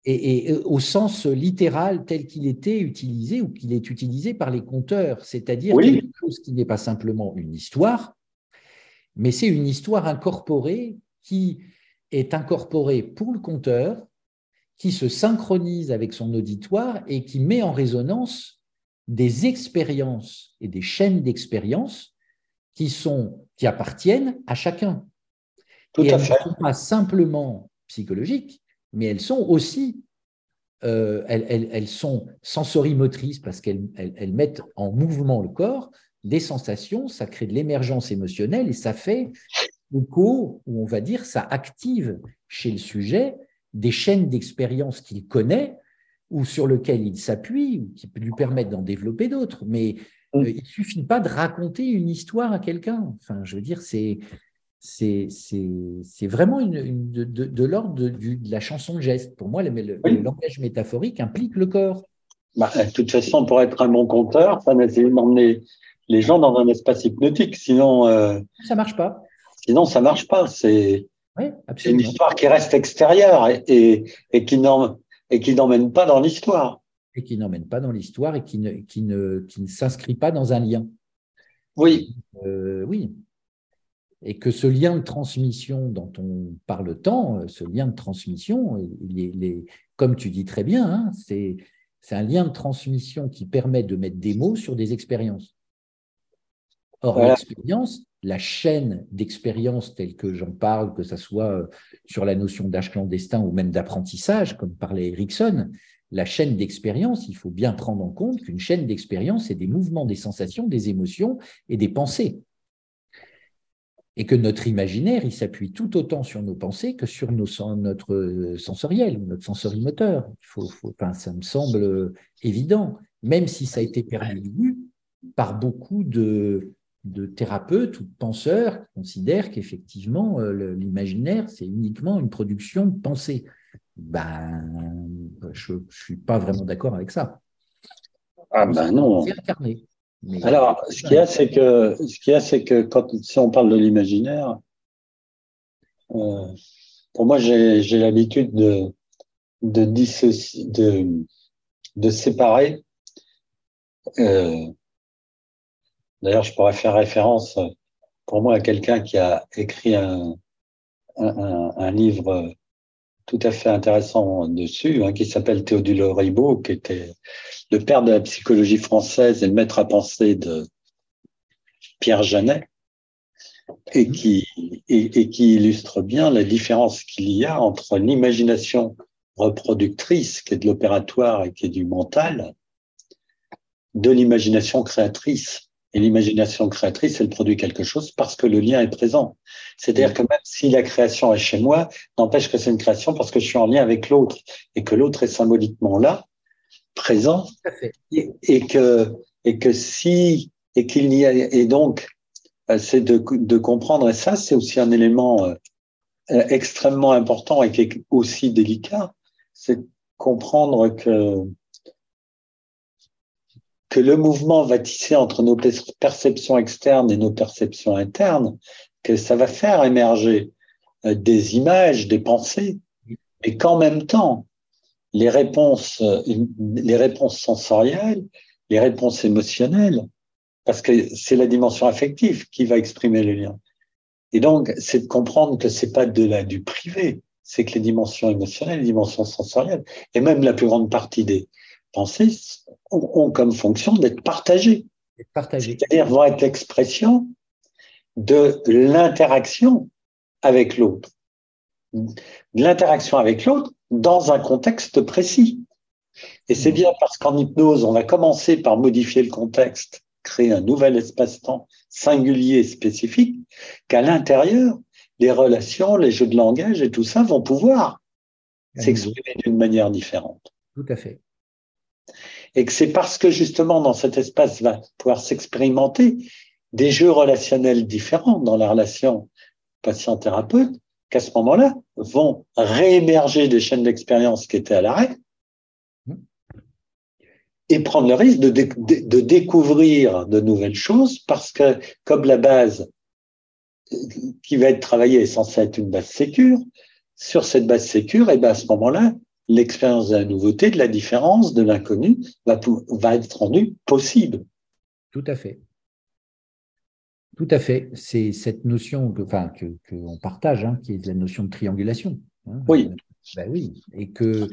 Et, au sens littéral tel qu'il était utilisé ou qu'il est utilisé par les conteurs, c'est-à-dire quelque chose qui n'est pas simplement une histoire, mais c'est une histoire incorporée qui est incorporée pour le conteur qui se synchronise avec son auditoire et qui met en résonance des expériences et des chaînes d'expériences qui sont qui appartiennent à chacun. Tout et à elles fait. ne sont pas simplement psychologiques, mais elles sont aussi euh, elles, sont sensorimotrices parce qu'elles elles, mettent en mouvement le corps, des sensations, ça crée de l'émergence émotionnelle et ça fait écho, ou on va dire, ça active chez le sujet des chaînes d'expérience qu'il connaît ou sur lesquelles il s'appuie, ou qui lui permettent d'en développer d'autres. Mais mm. euh, il ne suffit pas de raconter une histoire à quelqu'un. Enfin, je veux dire, c'est c'est vraiment une, de, l'ordre de, la chanson de geste. Pour moi, le, langage métaphorique implique le corps. Bah, de toute façon, pour être un bon conteur, ça nécessite d'emmener les gens dans un espace hypnotique. Sinon, euh, ça marche pas. Sinon, ça marche pas. C'est une histoire qui reste extérieure et, et, qui n'emmène pas dans l'histoire. Et qui n'emmène pas dans l'histoire et qui ne, qui ne, qui ne s'inscrit pas dans un lien. Oui. Euh, oui. Et que ce lien de transmission dont on parle tant, ce lien de transmission, il est, comme tu dis très bien, hein, c'est un lien de transmission qui permet de mettre des mots sur des expériences. Or, l'expérience, la chaîne d'expérience telle que j'en parle, que ce soit euh, sur la notion d'âge clandestin ou même d'apprentissage, comme parlait Erickson, la chaîne d'expérience, il faut bien prendre en compte qu'une chaîne d'expérience, c'est des mouvements, des sensations, des émotions et des pensées. Et que notre imaginaire, il s'appuie tout autant sur nos pensées que sur notre sensoriel, notre sensorimoteur. Il faut, ça me semble évident, même si ça a été perdu par beaucoup de, de thérapeutes ou de penseurs qui considèrent qu'effectivement, euh, l'imaginaire, c'est uniquement une production de pensée. Ben, je ne suis pas vraiment d'accord avec ça. Ah ben non. Incarné. Alors, ce qu'il y a, c'est que, ce qu'il y a, c'est que quand, si on parle de l'imaginaire, euh, pour moi, j'ai l'habitude de, de, de, de séparer euh, D'ailleurs, je pourrais faire référence pour moi à quelqu'un qui a écrit un, un, livre tout à fait intéressant dessus, hein, qui s'appelle Théodule Ribot, qui était le père de la psychologie française et le maître à penser de Pierre Janet, et qui, et qui illustre bien la différence qu'il y a entre l'imagination reproductrice, qui est de l'opératoire et qui est du mental, de l'imagination créatrice et l'imagination créatrice, elle produit quelque chose parce que le lien est présent. C'est-à-dire que même si la création est chez moi, n'empêche que c'est une création parce que je suis en lien avec l'autre et que l'autre est symboliquement là, présent, et, et, que et que si et qu'il y a et donc euh, c'est de, de comprendre et ça c'est aussi un élément euh, extrêmement important et qui est aussi délicat, c'est comprendre que que le mouvement va tisser entre nos perceptions externes et nos perceptions internes, que ça va faire émerger euh, des images, des pensées, et qu'en même temps, les réponses, euh, les réponses sensorielles, les réponses émotionnelles, parce que c'est la dimension affective qui va exprimer le lien. Et donc, c'est de comprendre que c'est pas de la du privé, c'est que les dimensions émotionnelles, les dimensions sensorielles, et même la plus grande partie des pensées ont, comme fonction d'être partagés. C'est-à-dire vont être l'expression de l'interaction avec l'autre. De l'interaction avec l'autre dans un contexte précis. Et c'est bien parce qu'en hypnose, on a commencé par modifier le contexte, créer un nouvel espace-temps singulier spécifique, qu'à l'intérieur, les relations, les jeux de langage et tout ça vont pouvoir s'exprimer d'une manière différente. Tout à fait et que c'est parce que justement dans cet espace va pouvoir s'expérimenter des jeux relationnels différents dans la relation patient-thérapeute, qu'à ce moment-là, vont réémerger des chaînes d'expérience qui étaient à l'arrêt et prendre le risque de, de, découvrir de nouvelles choses parce que comme la base qui va être travaillée est censée être une base sécure, sur cette base sécure, et ben à ce moment-là, l'expérience de la nouveauté, de la différence, de l'inconnu va, va être rendue possible. Tout à fait. Tout à fait. C'est cette notion que, enfin, que, qu'on partage, hein, qui est la notion de triangulation. Hein. Oui. Ben oui. Et que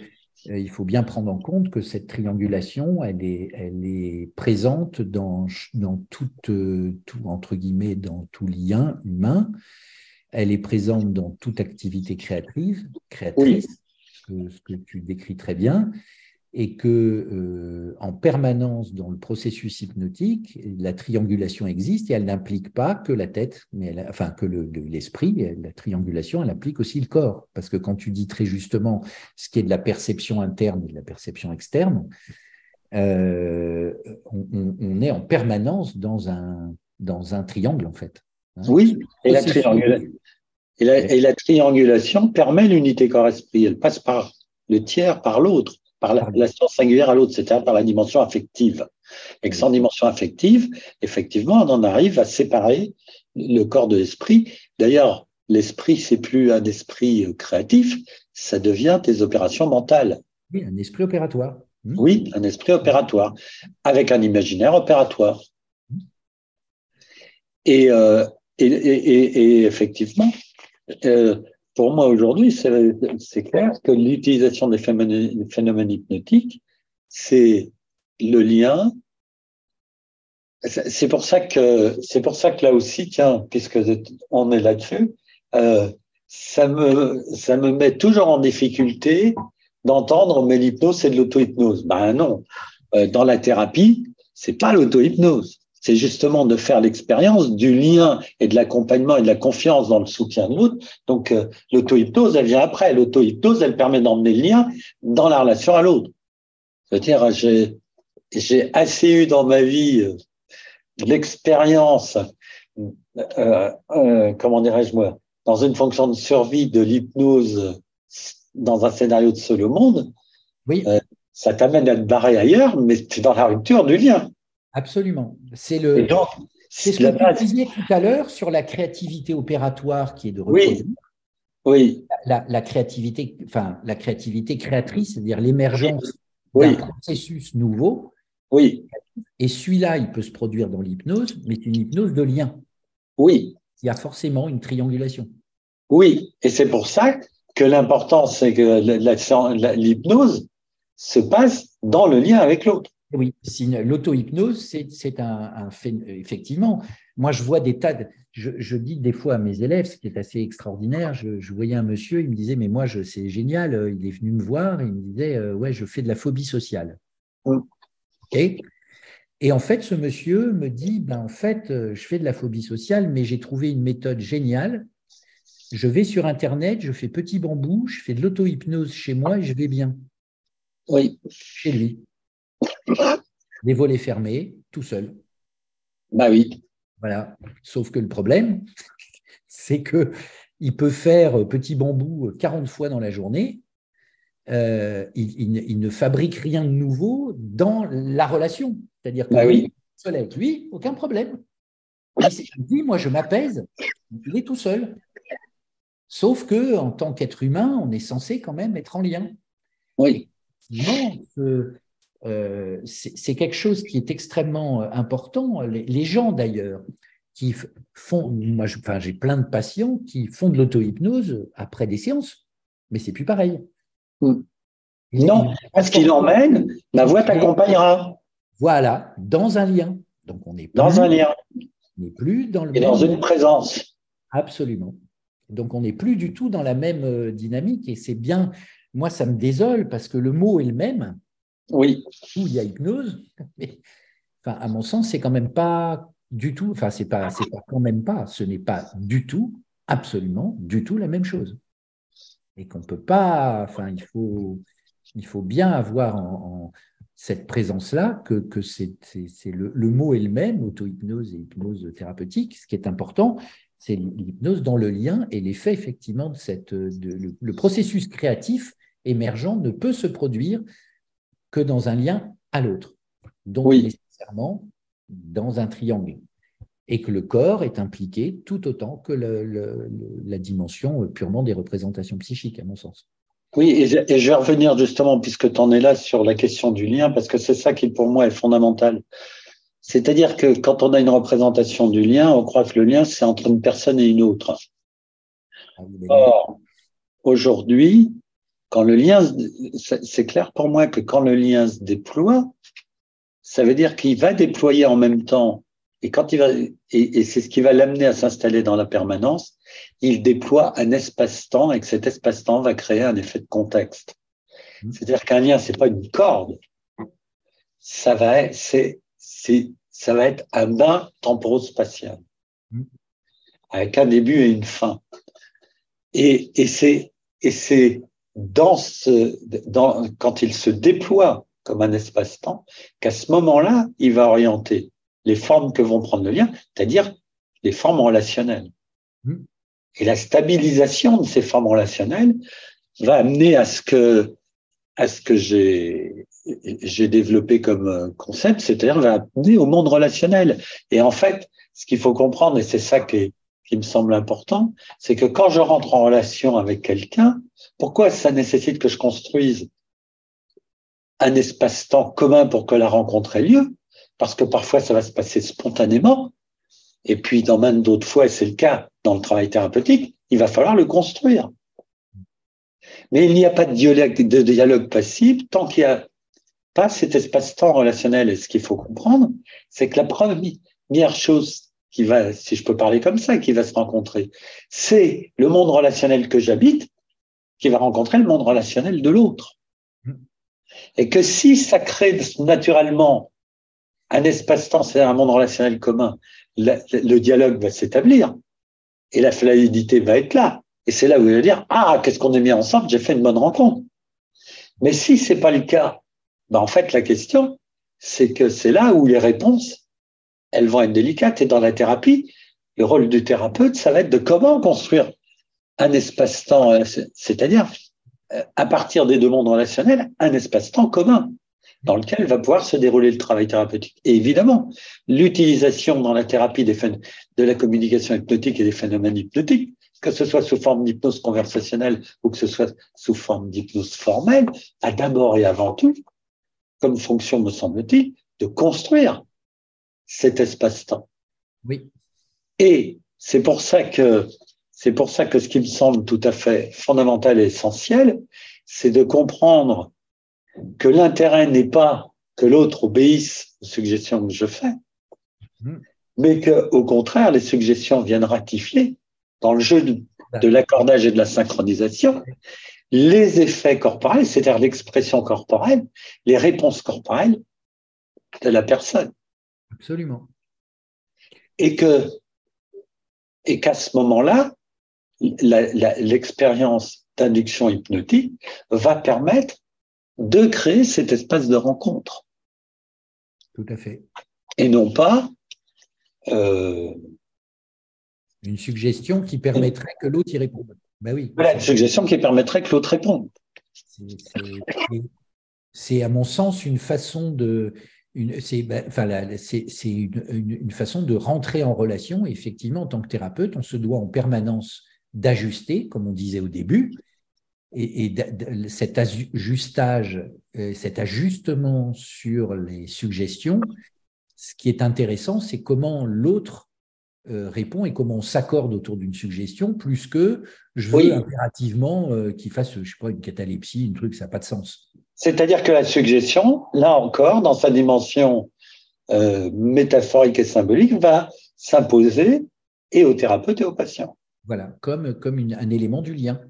euh, il faut bien prendre en compte que cette triangulation, elle est, elle est présente dans, dans tout, tout, entre guillemets, dans tout lien humain. Elle est présente dans toute activité créative, créatrice, ce que tu décris très bien et que euh, en permanence dans le processus hypnotique, la triangulation existe et elle n'implique pas que la tête, mais enfin que l'esprit. la triangulation, elle implique aussi le corps, parce que quand tu dis très justement ce qui est de la perception interne et de la perception externe, euh, on, est en permanence dans un dans un triangle en fait. Hein. oui, et la, et, la, et la triangulation permet l'unité corps-esprit. Elle passe par le tiers, par l'autre par la relation singulière à l'autre, c'est-à-dire par la dimension affective. Et que sans dimension affective, effectivement, on en arrive à séparer le corps de l'esprit. D'ailleurs, l'esprit, c'est plus un esprit créatif, ça devient des opérations mentales. Oui, un esprit opératoire. Hmm. Oui, un esprit opératoire, avec un imaginaire opératoire. Et, euh, et, et, et, effectivement, euh, pour moi aujourd'hui, c'est clair que l'utilisation des phénomènes, hypnotiques, c'est le lien. C'est pour ça que c'est pour ça que là aussi, tiens, puisque on est là-dessus, euh, ça me ça me met toujours en difficulté d'entendre mais l'hypnose c'est de l'auto-hypnose. Ben non, euh, dans la thérapie, c'est pas l'auto-hypnose c'est justement de faire l'expérience du lien et de l'accompagnement et de la confiance dans le soutien de l'autre. Donc, euh, l'auto-hypnose, elle vient après. L'auto-hypnose, elle permet d'emmener le lien dans la relation à l'autre. C'est-à-dire, j'ai, j'ai assez eu dans ma vie euh, l'expérience, euh, euh, comment dirais-je moi, dans une fonction de survie de l'hypnose dans un scénario de seul monde. Oui. ça t'amène à te barrer ailleurs, mais tu es dans la rupture du lien. Absolument. C'est le. C'est ce que tu disais tout à l'heure sur la créativité opératoire qui est de reproduire. Oui. La, créativité, enfin la créativité créatrice, c'est-à-dire l'émergence d'un processus nouveau. Oui. Et celui-là, il peut se produire dans l'hypnose, mais c'est une hypnose de lien. Oui. Il y a forcément une triangulation. Oui, et c'est pour ça que l'important, c'est que l'hypnose se passe dans le lien avec l'autre. Oui, l'auto-hypnose, c'est un, fait, effectivement. Moi, je vois des tas de. Je, dis des fois à mes élèves, ce qui est assez extraordinaire. Je, voyais un monsieur, il me disait, mais moi, c'est génial. Il est venu me voir il me disait, euh, ouais, je fais de la phobie sociale. Et, et en fait, ce monsieur me dit, ben, en fait, euh, je fais de la phobie sociale, mais j'ai trouvé une méthode géniale. Je vais sur Internet, je fais petit bambou, je fais de l'auto-hypnose chez moi et je vais bien. Oui. Chez lui. Des volets fermés, tout seul. Bah oui. Voilà. Sauf que le problème, c'est que il peut faire petit bambou 40 fois dans la journée. Euh, il, ne fabrique rien de nouveau dans la relation. C'est-à-dire que bah oui. seul avec lui, aucun problème. Il dit, moi, je m'apaise, il est tout seul. Sauf que, en tant qu'être humain, on est censé quand même être en lien. Oui. Non, euh, c'est quelque chose qui est extrêmement euh, important. Les, gens d'ailleurs qui font, moi j'ai plein de patients qui font de l'auto-hypnose après des séances, mais c'est plus pareil. Hmm. Non, parce qu'il emmène, la voix t'accompagnera. Voilà, dans un lien. Donc on est dans un lien. On n'est plus dans le Et dans une présence. Absolument. Donc on n'est plus du tout dans la même euh, dynamique et c'est bien. Moi, ça me désole parce que le mot est le même, oui. Où il y a hypnose, mais enfin, à mon sens, c'est quand même pas du tout, enfin, c'est pas, c'est pas quand même pas, ce n'est pas du tout, absolument, du tout la même chose. Et qu'on peut pas, enfin, il faut, il faut bien avoir en, cette présence-là, que, que c'est le, le, mot est le même, auto-hypnose et hypnose thérapeutique. Ce qui est important, c'est l'hypnose dans le lien et l'effet effectivement de cette, de, le, processus créatif émergent ne peut se produire que dans un lien à l'autre, donc nécessairement dans un triangle, et que le corps est impliqué tout autant que la dimension purement des représentations psychiques, à mon sens. Oui, et je, vais revenir justement, puisque tu en es là, sur la question du lien, parce que c'est ça qui, pour moi, est fondamental. C'est-à-dire que quand on a une représentation du lien, on croit que le lien, c'est entre une personne et une autre. Ah Or, aujourd'hui, quand le lien, c'est clair pour moi que quand le lien se déploie, ça veut dire qu'il va déployer en même temps, et quand il va, et c'est ce qui va l'amener à s'installer dans la permanence, il déploie un espace-temps et que cet espace-temps va créer un effet de contexte. Mmh. C'est-à-dire qu'un lien, c'est pas une corde. Ça va être, c'est, c'est, ça va être un bain temporo-spatial. Mmh. Avec un début et une fin. Et, et c'est, et c'est dans ce, dans, quand il se déploie comme un espace-temps, qu'à ce moment-là, il va orienter les formes que vont prendre le lien, c'est-à-dire les formes relationnelles. Mmh. Et la stabilisation de ces formes relationnelles va amener à ce que, à ce que j'ai, j'ai développé comme concept, c'est-à-dire va amener au monde relationnel. Et en fait, ce qu'il faut comprendre, et c'est ça qui, qui me semble important, c'est que quand je rentre en relation avec quelqu'un, pourquoi ça nécessite que je construise un espace-temps commun pour que la rencontre ait lieu? Parce que parfois, ça va se passer spontanément, et puis, dans même d'autres fois, et c'est le cas dans le travail thérapeutique, il va falloir le construire. Mais il n'y a pas de dialogue, de dialogue possible tant qu'il n'y a pas cet espace-temps relationnel. Et ce qu'il faut comprendre, c'est que la première chose qui va, si je peux parler comme ça, qui va se rencontrer, c'est le monde relationnel que j'habite qui va rencontrer le monde relationnel de l'autre. Et que si ça crée naturellement un espace-temps, c'est un monde relationnel commun, le dialogue va s'établir et la fluidité va être là. Et c'est là où il va dire ah qu'est-ce qu'on a mis ensemble, j'ai fait une bonne rencontre. Mais si c'est pas le cas, ben en fait la question c'est que c'est là où les réponses elles vont être délicates et dans la thérapie le rôle du thérapeute ça va être de comment construire un espace-temps, euh, c'est-à-dire euh, à partir des deux mondes relationnels un espace-temps commun dans lequel va pouvoir se dérouler le travail thérapeutique. Et évidemment, l'utilisation dans la thérapie des de la communication hypnotique et des phénomènes hypnotiques, que ce soit sous forme d'hypnose conversationnelle ou que ce soit sous forme d'hypnose formelle, a d'abord et avant tout, comme fonction, me semble-t-il, de construire cet espace-temps. Oui. Et c'est pour ça que c'est pour ça que ce qui me semble tout à fait fondamental et essentiel, c'est de comprendre que l'intérêt n'est pas que l'autre obéisse aux suggestions que je fais, hmm. mais que, au contraire, les suggestions viennent ratifier dans le jeu de, l'accordage et de la synchronisation les effets corporels, c'est-à-dire l'expression corporelle, les réponses corporelles de la personne. Absolument. Et que, et qu'à ce moment-là, l'expérience d'induction hypnotique va permettre de créer cet espace de rencontre. Tout à fait. Et non pas euh, une suggestion qui permettrait que l'autre y réponde. Ben oui. Voilà, une suggestion qui permettrait que l'autre réponde. C'est à mon sens une façon de c'est ben, enfin, une, une, une, façon de rentrer en relation. effectivement, en tant que thérapeute, on se doit en permanence d'ajuster, comme on disait au début, et, cet ajustage, euh, cet ajustement sur les suggestions, ce qui est intéressant, c'est comment l'autre euh, répond et comment on s'accorde autour d'une suggestion, plus que je veux impérativement euh, qu'il fasse, je sais pas, une catalepsie, un truc, ça n'a pas de sens. C'est-à-dire que la suggestion, là encore, dans sa dimension métaphorique et symbolique, va s'imposer et au thérapeute et au patient. Voilà, comme, comme un élément du lien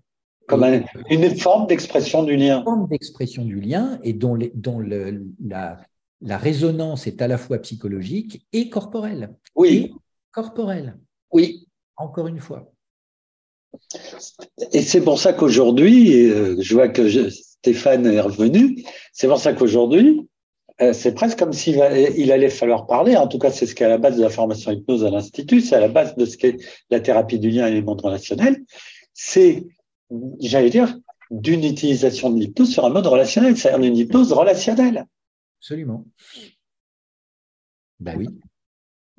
comme une forme d'expression du lien. Une forme d'expression du lien et dont, dont le, la, la, résonance est à la fois psychologique et corporelle. Oui. corporelle. Oui. Encore une fois. Et c'est pour ça qu'aujourd'hui, euh, je vois que Stéphane est revenu, c'est pour ça qu'aujourd'hui, euh, c'est presque comme s'il il allait falloir parler. En tout cas, c'est ce qui est à la base de la formation hypnose à l'Institut, c'est à la base de ce qu'est la thérapie du lien et les mondes relationnels. C'est, j'allais dire, d'une utilisation de l'hypnose sur un mode relationnel, c'est-à-dire une hypnose relationnelle. Absolument. Ben oui.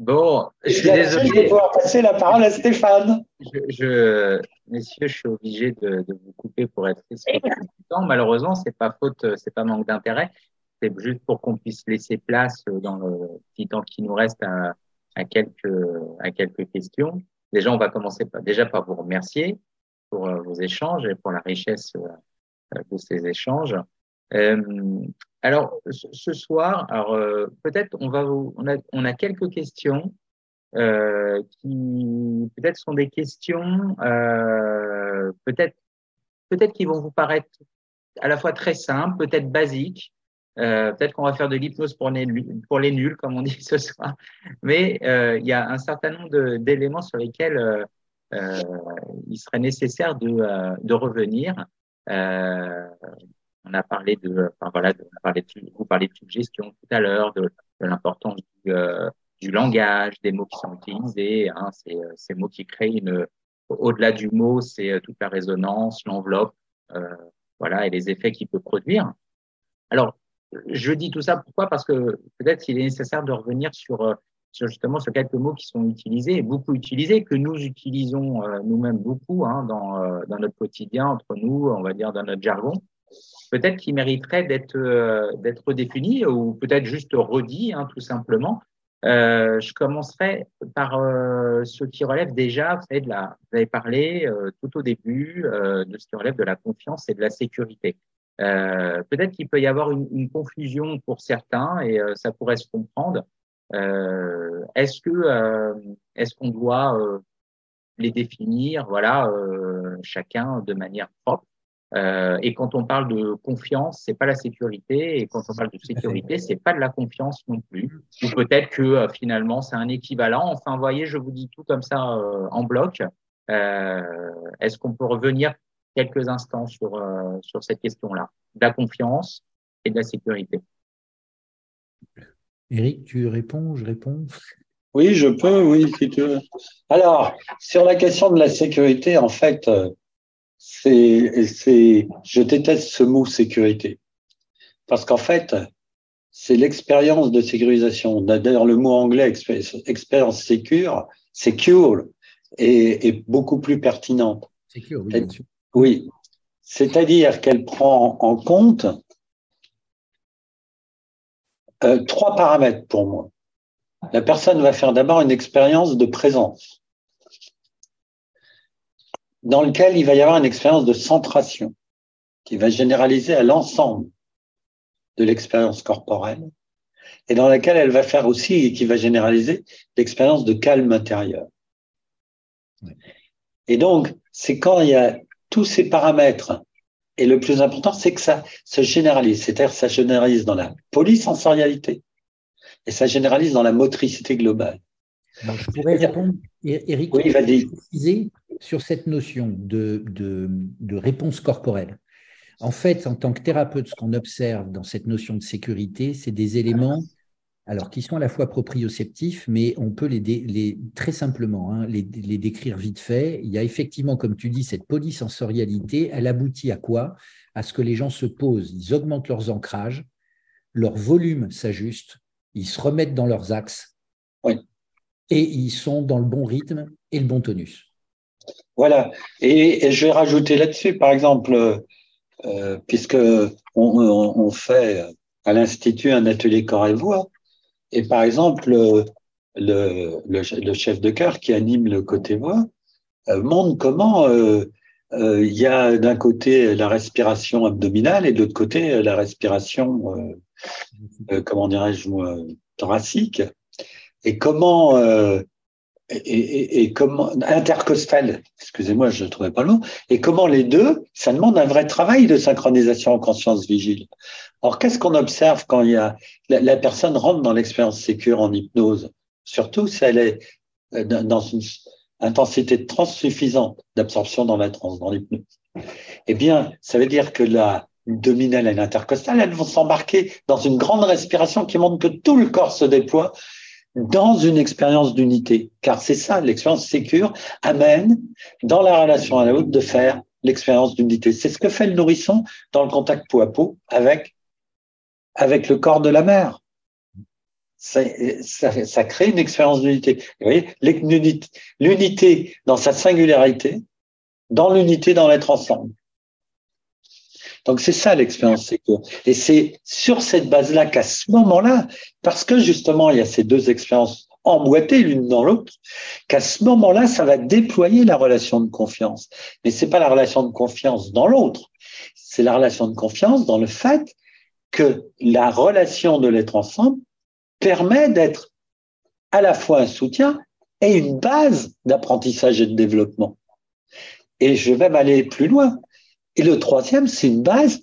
Bon, je suis désolé. Je vais pouvoir passer la parole à Stéphane. Je, messieurs, je suis obligé de, vous couper pour être respectueux du temps. Malheureusement, c'est pas faute, c'est pas manque d'intérêt. C'est juste pour qu'on puisse laisser place dans le petit temps qui nous reste à, à quelques, à quelques questions. Déjà, on va commencer par, déjà par vous remercier pour euh, vos échanges et pour la richesse euh, de ces échanges. Euh, alors, ce soir, euh, peut-être on va vous, on a, quelques questions euh, qui peut-être sont des questions euh, peut-être peut-être qui vont vous paraître à la fois très simples, peut-être basiques. Peut-être qu'on va faire de l'hypnose pour les, nuls, comme on dit ce soir. Mais il y a un certain nombre d'éléments sur lesquels il serait nécessaire de revenir. Euh, on a parlé de, enfin voilà, de, vous parlez de suggestion tout à l'heure, de, de l'importance du, euh, du, langage, des mots qui sont utilisés, hein, ces, euh, ces mots qui créent une, au-delà du mot, c'est euh, toute la résonance, l'enveloppe, euh, voilà, et les effets qu'il peut produire. Alors, je dis tout ça pourquoi? Parce que peut-être qu'il est nécessaire de revenir sur, sur justement sur quelques mots qui sont utilisés, beaucoup utilisés, que nous utilisons nous-mêmes beaucoup hein, dans, dans notre quotidien, entre nous, on va dire dans notre jargon peut-être qu'il mériterait d'être euh, d'être redéfini ou peut-être juste redit, hein, tout simplement. Euh, je commencerai par euh, ce qui relève déjà, vous vous avez parlé euh, tout au début euh, de ce qui relève de la confiance et de la sécurité. Euh, peut-être qu'il peut y avoir une, une, confusion pour certains et ça pourrait se comprendre. est-ce que est-ce qu'on doit les définir, voilà, chacun de manière propre? Euh, et quand on parle de confiance, c'est pas la sécurité. Et quand on parle de sécurité, c'est pas de la confiance non plus. Ou peut-être que euh, finalement c'est un équivalent. Enfin, voyez, je vous dis tout comme ça euh, en bloc. Euh, est-ce qu'on peut revenir quelques instants sur euh, sur cette question-là, de la confiance et de la sécurité Eric, tu réponds, je réponds? Oui, je peux, oui, si tu veux. Alors, sur la question de la sécurité, en fait, c'est, c'est, je déteste ce mot sécurité. Parce qu'en fait, c'est l'expérience de sécurisation. D'ailleurs, le mot anglais, expérience secure, secure, est, est beaucoup plus pertinente. Secure, oui, oui. C'est-à-dire qu'elle prend en compte euh, trois paramètres pour moi. La personne va faire d'abord une expérience de présence dans lequel il va y avoir une expérience de centration qui va généraliser à l'ensemble de l'expérience corporelle et dans laquelle elle va faire aussi et qui va généraliser l'expérience de calme intérieur. Et donc, c'est quand il y a tous ces paramètres, et le plus important, c'est que ça se généralise, c'est-à-dire ça généralise dans la polysensorialité et ça généralise dans la motricité globale. je pourrais répondre, Eric, oui, vas-y sur cette notion de, de, réponse corporelle. En fait, en tant que thérapeute, ce qu'on observe dans cette notion de sécurité, c'est des éléments alors qui sont à la fois proprioceptifs, mais on peut les, les très simplement hein, les, les, décrire vite fait. Il y a effectivement, comme tu dis, cette polysensorialité. Elle aboutit à quoi? À ce que les gens se posent, ils augmentent leurs ancrages, leur volume s'ajuste, ils se remettent dans leurs axes, oui. et ils sont dans le bon rythme et le bon tonus. Voilà. Et, je vais rajouter là-dessus, par exemple, euh, puisque on, fait à l'institut un atelier corps et voix, et par exemple le, le, chef de chœur qui anime le côté voix euh, montre comment euh, euh, il y a d'un côté la respiration abdominale et de l'autre côté la respiration, euh, comment dirais-je, thoracique, et comment et, comment intercostal, excusez-moi, je ne trouvais pas le mot, et comment les deux, ça demande un vrai travail de synchronisation en conscience vigile. Alors, qu'est-ce qu'on observe quand il y a la, personne rentre dans l'expérience sécure en hypnose, surtout si elle est euh, dans une intensité de suffisante d'absorption dans la transe, dans l'hypnose. Eh bien, ça veut dire que la, abdominale et l'intercostale, elles vont s'embarquer dans une grande respiration qui montre que tout le corps se déploie dans une expérience d'unité. Car c'est ça, l'expérience sécure amène dans la relation à l'autre de faire l'expérience d'unité. C'est ce que fait le nourrisson dans le contact peau à peau avec, avec le corps de la mère. Ça, ça, ça crée une expérience d'unité. Vous voyez, l'unité dans sa singularité, dans l'unité dans l'être ensemble. Donc c'est ça l'expérience. Et c'est sur cette base-là qu'à ce moment-là, parce que justement il y a ces deux expériences emboîtées l'une dans l'autre, qu'à ce moment-là, ça va déployer la relation de confiance. Mais c'est pas la relation de confiance dans l'autre, c'est la relation de confiance dans le fait que la relation de l'être ensemble permet d'être à la fois un soutien et une base d'apprentissage et de développement. Et je vais même aller plus loin. Et le troisième, c'est une base,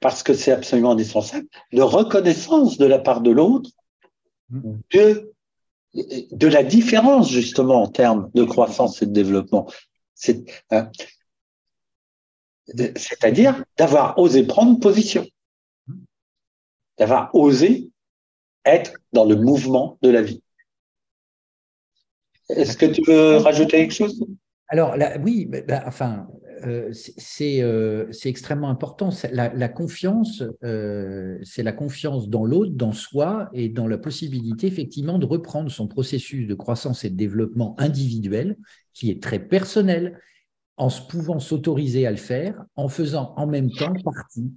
parce que c'est absolument indispensable, de reconnaissance de la part de l'autre de, de la différence, justement, en termes de croissance et de développement. Hein, c'est-à-dire d'avoir osé prendre position, d'avoir osé être dans le mouvement de la vie. Est-ce que tu veux rajouter quelque chose? Alors, oui, bah, enfin, c'est extrêmement important. La, confiance, euh, c'est la confiance dans l'autre, dans soi et dans la possibilité effectivement de reprendre son processus de croissance et de développement individuel, qui est très personnel, en se pouvant s'autoriser à le faire, en faisant en même temps partie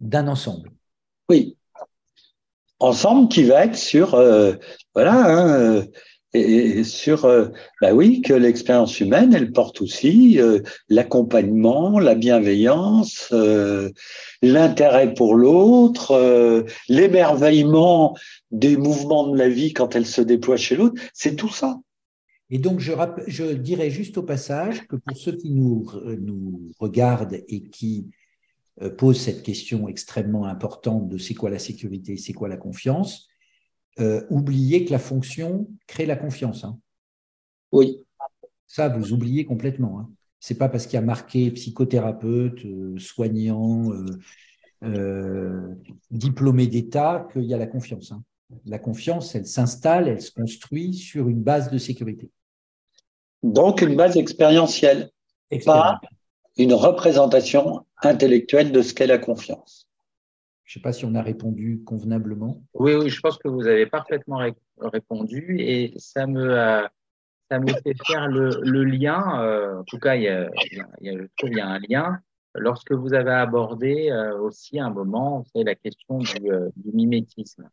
d'un ensemble. Oui, ensemble qui va être sur, voilà, hein, et, sur, euh, bah oui, que l'expérience humaine, elle porte aussi euh, l'accompagnement, la bienveillance, euh, l'intérêt pour l'autre, l'émerveillement des mouvements de la vie quand elle se déploie chez l'autre. C'est tout ça. Et donc, je, dirais juste au passage que pour ceux qui nous regardent et qui posent cette question extrêmement importante de c'est quoi la sécurité, c'est quoi la confiance, euh, oubliez que la fonction crée la confiance. Hein. Oui. Ça, vous oubliez complètement. Hein. Ce n'est pas parce qu'il y a marqué psychothérapeute, euh, soignant, euh, diplômé d'État qu'il y a la confiance. Hein. La confiance, elle s'installe, elle se construit sur une base de sécurité. Donc une base expérientielle, pas une représentation intellectuelle de ce qu'est la confiance. Je ne sais pas si on a répondu convenablement. Oui, oui, je pense que vous avez parfaitement répondu et ça me, ça me fait faire le, lien. Euh, en tout cas, il y, a, je trouve qu'il y a un lien. Lorsque vous avez abordé euh, aussi un moment, la question du, euh, du, mimétisme.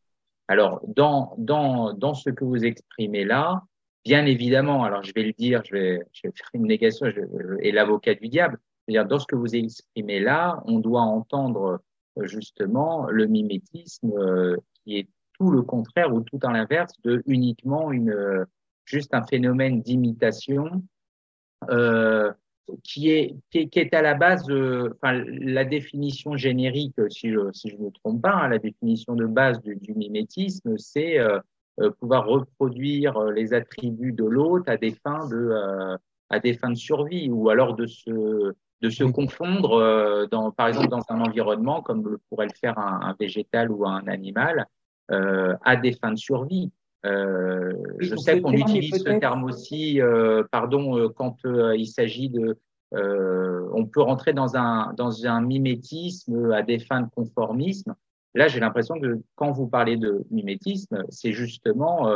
Alors, dans, dans, dans ce que vous exprimez là, bien évidemment, alors je vais le dire, je vais, je vais faire une négation je, et l'avocat du diable, dans ce que vous exprimez là, on doit entendre justement le mimétisme euh, qui est tout le contraire ou tout à l'inverse de uniquement une euh, juste un phénomène d'imitation euh, qui est qui est, à la base enfin la définition générique si je si je me trompe pas hein, la définition de base du, mimétisme c'est pouvoir reproduire les attributs de l'autre à des fins de à des fins de survie ou alors de se de se confondre, euh, dans, par exemple, dans un environnement comme le pourrait le faire un, végétal ou un animal, euh, à des fins de survie. Euh, je sais qu'on utilise ce terme aussi, euh, pardon, euh, quand il s'agit de, on peut rentrer dans un dans un mimétisme à des fins de conformisme. Là, j'ai l'impression que quand vous parlez de mimétisme, c'est justement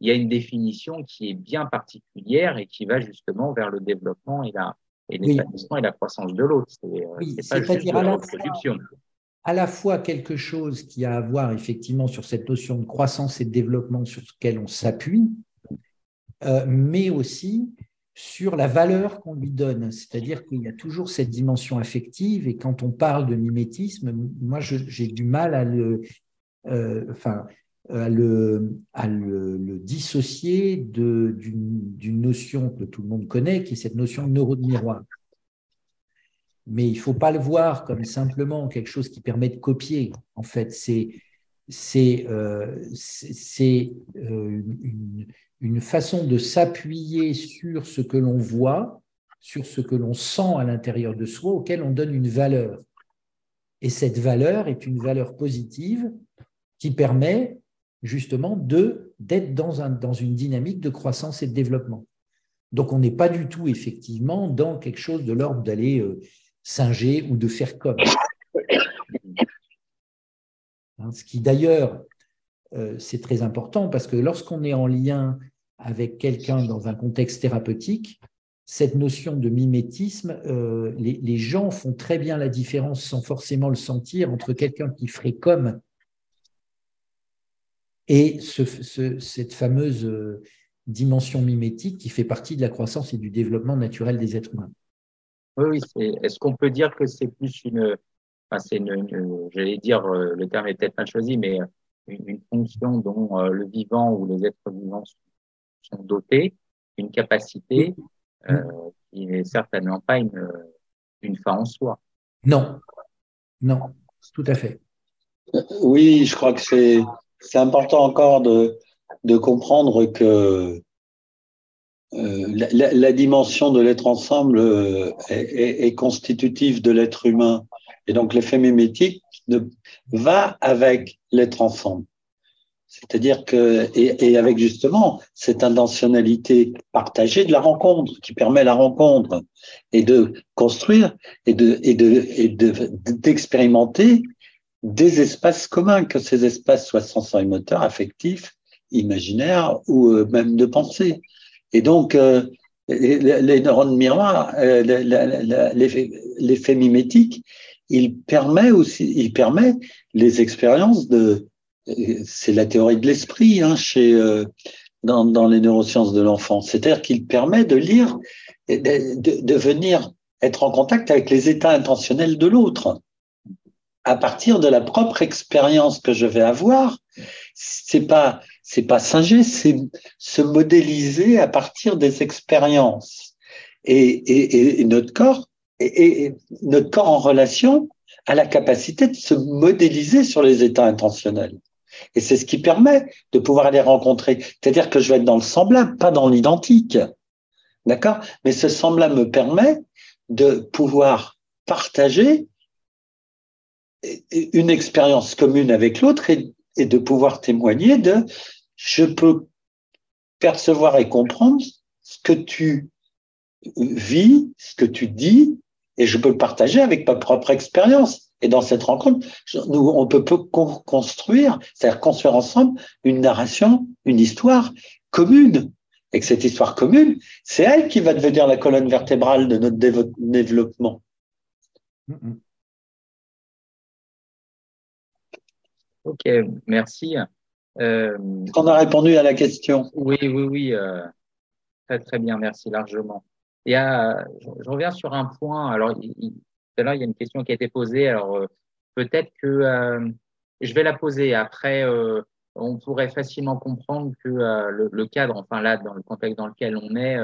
il y a une définition qui est bien particulière et qui va justement vers le développement et la et l'épanouissement et la croissance de l'autre. C'est oui, pas juste de la reproduction. À la fois quelque chose qui a à voir effectivement sur cette notion de croissance et de développement sur lequel on s'appuie, euh, mais aussi sur la valeur qu'on lui donne. C'est-à-dire qu'il y a toujours cette dimension affective et quand on parle de mimétisme, moi j'ai du mal à le... Euh, enfin, à le, à le, dissocier d'une notion que tout le monde connaît, qui est cette notion de neuro de miroir. Mais il ne faut pas le voir comme simplement quelque chose qui permet de copier. En fait, c'est euh, euh, une, une, façon de s'appuyer sur ce que l'on voit, sur ce que l'on sent à l'intérieur de soi, auquel on donne une valeur. Et cette valeur est une valeur positive qui permet justement d'être dans, un, dans une dynamique de croissance et de développement. Donc on n'est pas du tout effectivement dans quelque chose de l'ordre d'aller euh, singer ou de faire comme. Hein, ce qui d'ailleurs, euh, c'est très important parce que lorsqu'on est en lien avec quelqu'un dans un contexte thérapeutique, cette notion de mimétisme, euh, les, gens font très bien la différence sans forcément le sentir entre quelqu'un qui ferait comme et cette fameuse euh, dimension mimétique qui fait partie de la croissance et du développement naturel des êtres humains. Oui, oui. Est-ce qu'on peut dire que c'est plus une, enfin, c'est j'allais dire, euh, le terme est peut-être mal choisi, mais une, fonction dont le vivant ou les êtres vivants sont dotés, une capacité euh, qui n'est certainement pas une, une fin en soi. Non, non, tout à fait. Oui, je crois que c'est, c'est important encore de, de comprendre que euh, la, dimension de l'être ensemble euh, est, constitutive de l'être humain. Et donc l'effet mimétique va avec l'être ensemble. C'est-à-dire que, et, avec justement cette intentionnalité partagée de la rencontre, qui permet la rencontre et de construire et de, et de, et d'expérimenter des espaces communs, que ces espaces soient sensorimoteurs, affectifs, imaginaires ou euh, même de pensée. Et donc, euh, les, neurones miroirs, euh, l'effet mimétique, il permet aussi, il permet les expériences de, c'est la théorie de l'esprit hein, chez euh, dans, les neurosciences de l'enfant. C'est-à-dire qu'il permet de lire, de, venir être en contact avec les états intentionnels de l'autre à partir de la propre expérience que je vais avoir. C'est pas c'est pas singer, c'est se modéliser à partir des expériences. Et, notre corps et, et notre corps en relation a la capacité de se modéliser sur les états intentionnels. Et c'est ce qui permet de pouvoir les rencontrer. C'est-à-dire que je vais être dans le semblable, pas dans l'identique. D'accord? Mais ce semblable me permet de pouvoir partager une expérience commune avec l'autre et, de pouvoir témoigner de je peux percevoir et comprendre ce que tu vis, ce que tu dis, et je peux le partager avec ma propre expérience. Et dans cette rencontre, nous, on peut, construire, c'est-à-dire construire ensemble une narration, une histoire commune. Et que cette histoire commune, c'est elle qui va devenir la colonne vertébrale de notre développement. Ok, merci. Euh, on a répondu à la question? Oui, oui, oui. Euh, très, très bien, merci largement. Et je, reviens sur un point. Alors, il, là, il y a une question qui a été posée. Alors, euh, peut-être que euh, je vais la poser. Après, euh, on pourrait facilement comprendre que le, cadre, enfin là, dans le contexte dans lequel on est,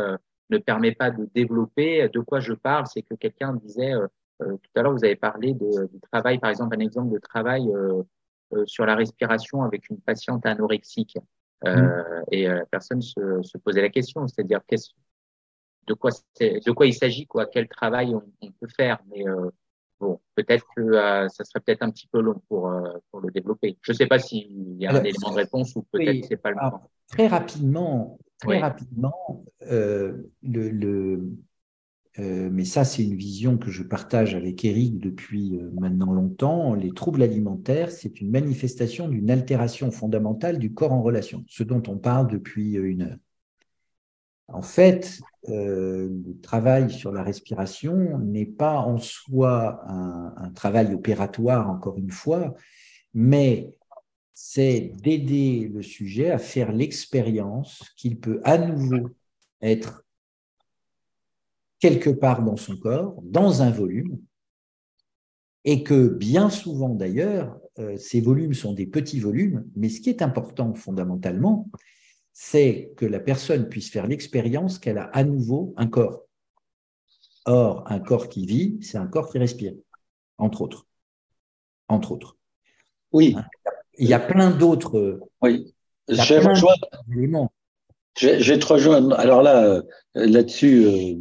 ne permet pas de développer. De quoi je parle, c'est que quelqu'un disait tout à l'heure, vous avez parlé de, du travail, par exemple, un exemple de travail sur la respiration avec une patiente anorexique. Mmh. Et la personne se, se posait la question, c'est-à-dire qu'est-ce de quoi de quoi il s'agit, quoi, quel travail on, peut faire. Mais euh, bon, peut-être que euh, ça serait peut-être un petit peu long pour euh, pour le développer. Je ne sais pas s'il y a un élément de réponse ou peut-être que c'est pas le moment. Très rapidement, très rapidement, le, le mais ça, c'est une vision que je partage avec Eric depuis maintenant longtemps. Les troubles alimentaires, c'est une manifestation d'une altération fondamentale du corps en relation, ce dont on parle depuis une heure. En fait, euh, le travail sur la respiration n'est pas en soi un, travail opératoire, encore une fois, mais c'est d'aider le sujet à faire l'expérience qu'il peut à nouveau être quelque part dans son corps, dans un volume, et que bien souvent d'ailleurs, euh, ces volumes sont des petits volumes, mais ce qui est important fondamentalement, c'est que la personne puisse faire l'expérience qu'elle a à nouveau un corps. Or, un corps qui vit, c'est un corps qui respire, entre autres. Entre autres. Oui. Hein? Il y a plein d'autres. Oui. Rejoindre, je, vais te rejoindre. Alors là, euh, là-dessus, euh,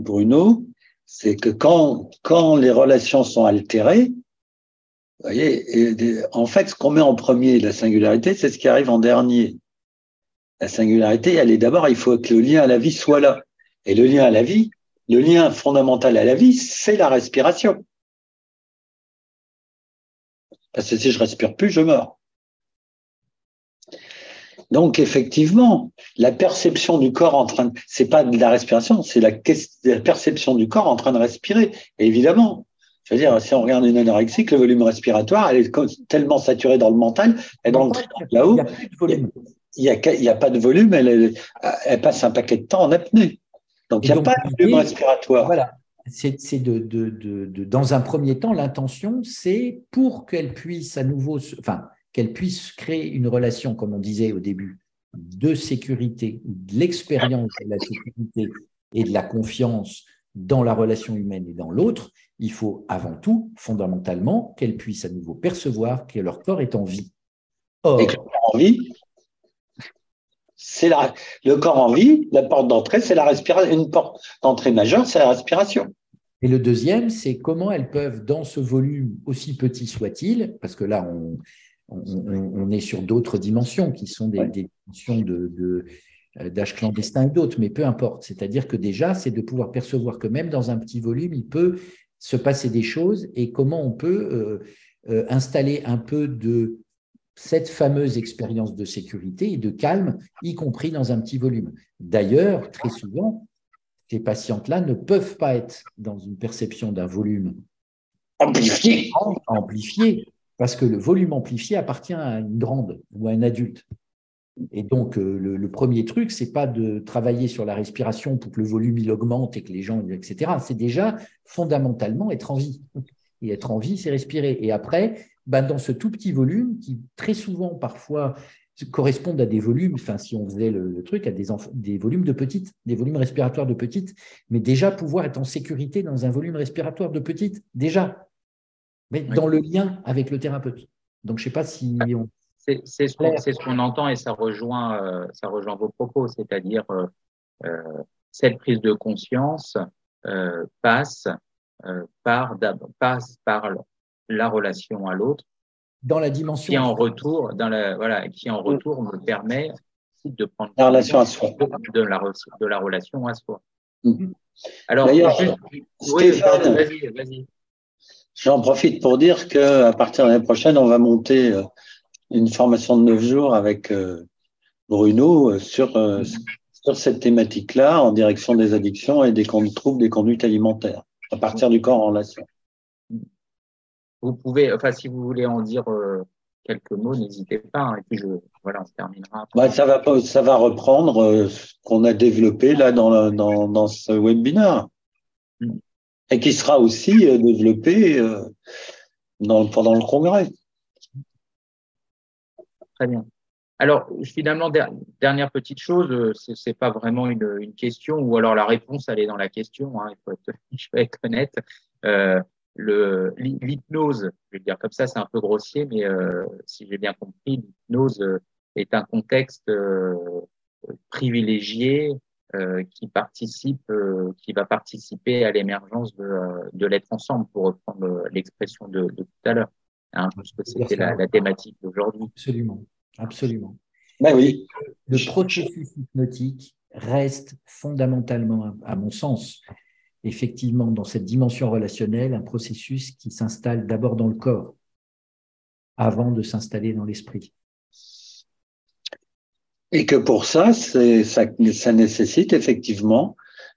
Bruno, c'est que quand, quand les relations sont altérées, vous voyez, en fait, ce qu'on met en premier, la singularité, c'est ce qui arrive en dernier. La singularité, elle est d'abord, il faut que le lien à la vie soit là. Et le lien à la vie, le lien fondamental à la vie, c'est la respiration. Parce que si je respire plus, je meurs. Donc effectivement, la perception du corps en train de, c'est pas de la respiration, c'est la, perception du corps en train de respirer. évidemment, je veux dire, si on regarde une anorexique, le volume respiratoire, elle est tellement saturée dans le mental, elle rentre là-haut. Il n'y a, pas de volume, elle, elle, passe un paquet de temps en apnée. Donc il n'y a pas de volume respiratoire. Voilà. C'est de, de, de, dans un premier temps, l'intention, c'est pour qu'elle puisse à nouveau, enfin, qu'elle puisse créer une relation, comme on disait au début, de sécurité, de l'expérience de la sécurité et de la confiance dans la relation humaine et dans l'autre, il faut avant tout, fondamentalement, qu'elle puisse à nouveau percevoir que leur corps est en vie. Or, et que le corps en vie, c'est le corps en vie, la porte d'entrée, c'est la respiration. Une porte d'entrée majeure, c'est la respiration. Et le deuxième, c'est comment elles peuvent, dans ce volume, aussi petit soit-il, parce que là, on, on, est sur d'autres dimensions qui sont des, dimensions de, euh, d'âge clandestin et d'autres, mais peu importe. C'est-à-dire que déjà, c'est de pouvoir percevoir que même dans un petit volume, il peut se passer des choses et comment on peut euh, euh, installer un peu de cette fameuse expérience de sécurité et de calme, y compris dans un petit volume. D'ailleurs, très souvent, ces patientes-là ne peuvent pas être dans une perception d'un volume amplifié. amplifié parce que le volume amplifié appartient à une grande ou à un adulte. Et donc, euh, le, premier truc, c'est pas de travailler sur la respiration pour que le volume il augmente et que les gens, etc. C'est déjà fondamentalement être en vie. Et être en vie, c'est respirer. Et après, ben, dans ce tout petit volume qui très souvent, parfois, correspondent à des volumes, enfin, si on faisait le, truc, à des, des volumes de petites, des volumes respiratoires de petites, mais déjà pouvoir être en sécurité dans un volume respiratoire de petites, déjà, mais dans le lien avec le thérapeute. Donc, je ne sais pas si on... C'est ce qu'on entend et ça rejoint, euh, ça rejoint vos propos, c'est-à-dire euh, euh, cette prise de conscience passe, par, passe par la relation à l'autre. Dans la dimension. Qui en retour, dans la, voilà, qui en retour me permet de prendre la relation à soi. De la, de la relation à soi. Mm-hmm. Alors, oui, vas-y, vas-y. J'en profite pour dire qu'à partir de l'année prochaine, on va monter euh, une formation de neuf jours avec euh, Bruno euh, sur, sur cette thématique-là en direction des addictions et des troubles des conduites alimentaires à partir du corps en relation. Vous pouvez, enfin, si vous voulez en dire quelques mots, n'hésitez pas. Hein, et puis, je, voilà, on se terminera. Bah, ça, va, ça va reprendre ce qu'on a développé là dans, dans, dans ce webinaire et qui sera aussi euh, développé euh, pendant le congrès. Très bien. Alors, finalement, dernière petite chose, euh, ce n'est pas vraiment une, question, ou alors la réponse, elle est dans la question, hein, il faut être, je honnête. L'hypnose, je vais dire comme ça, c'est un peu grossier, mais si j'ai bien compris, l'hypnose est un contexte privilégié qui participe, euh, qui va participer à l'émergence de, euh, de l'être ensemble, pour reprendre l'expression de, de, tout à l'heure, hein, parce que c'était la, la, thématique d'aujourd'hui. Absolument, absolument. Ben oui. Le processus hypnotique reste fondamentalement, à mon sens, effectivement, dans cette dimension relationnelle, un processus qui s'installe d'abord dans le corps, avant de s'installer dans l'esprit. Et que pour ça, ça, ça nécessite effectivement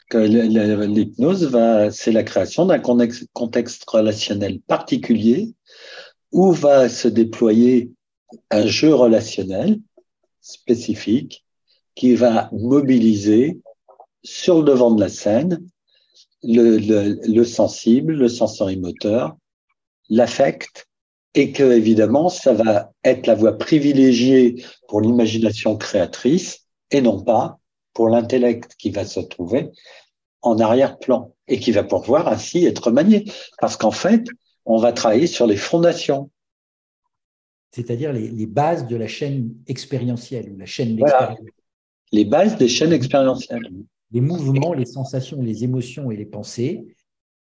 que l'hypnose va, c'est la création d'un contexte relationnel particulier où va se déployer un jeu relationnel spécifique qui va mobiliser sur le devant de la scène le, le, le sensible, le sensorimoteur, l'affect et que évidemment ça va être la voie privilégiée pour l'imagination créatrice et non pas pour l'intellect qui va se trouver en arrière-plan et qui va pouvoir ainsi être manié parce qu'en fait on va travailler sur les fondations c'est-à-dire les, bases de la chaîne expérientielle ou la chaîne d'expérience. Les bases des chaînes expérientielles. Les mouvements, les sensations, les émotions et les pensées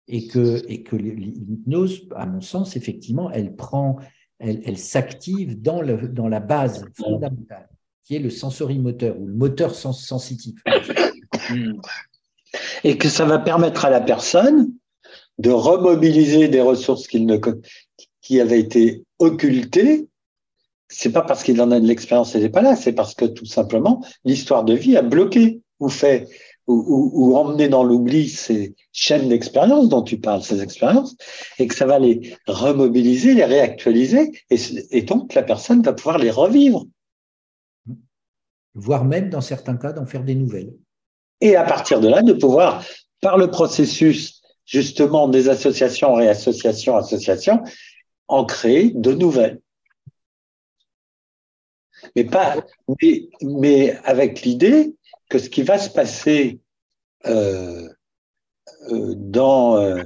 et que, et l'hypnose, à mon sens, effectivement, elle prend, elle, s'active dans, la base fondamentale, qui est le sensorimoteur ou le moteur sens sensitif. Et que ça va permettre à la personne de remobiliser des ressources qui avaient été occultées. C'est pas parce qu'il en a de l'expérience, elle n'est pas là, c'est parce que tout simplement l'histoire de vie a bloqué ou fait ou, ou, emmener dans l'oubli ces chaînes d'expérience dont tu parles, ces expériences, et que ça va les remobiliser, les réactualiser, et, et donc la personne va pouvoir les revivre. Voire même, dans certains cas, d'en faire des nouvelles. Et à partir de là, de pouvoir, par le processus justement des associations, réassociations, associations, en créer de nouvelles. Mais, pas, mais, mais avec l'idée que ce qui va se passer euh, euh, dans, euh,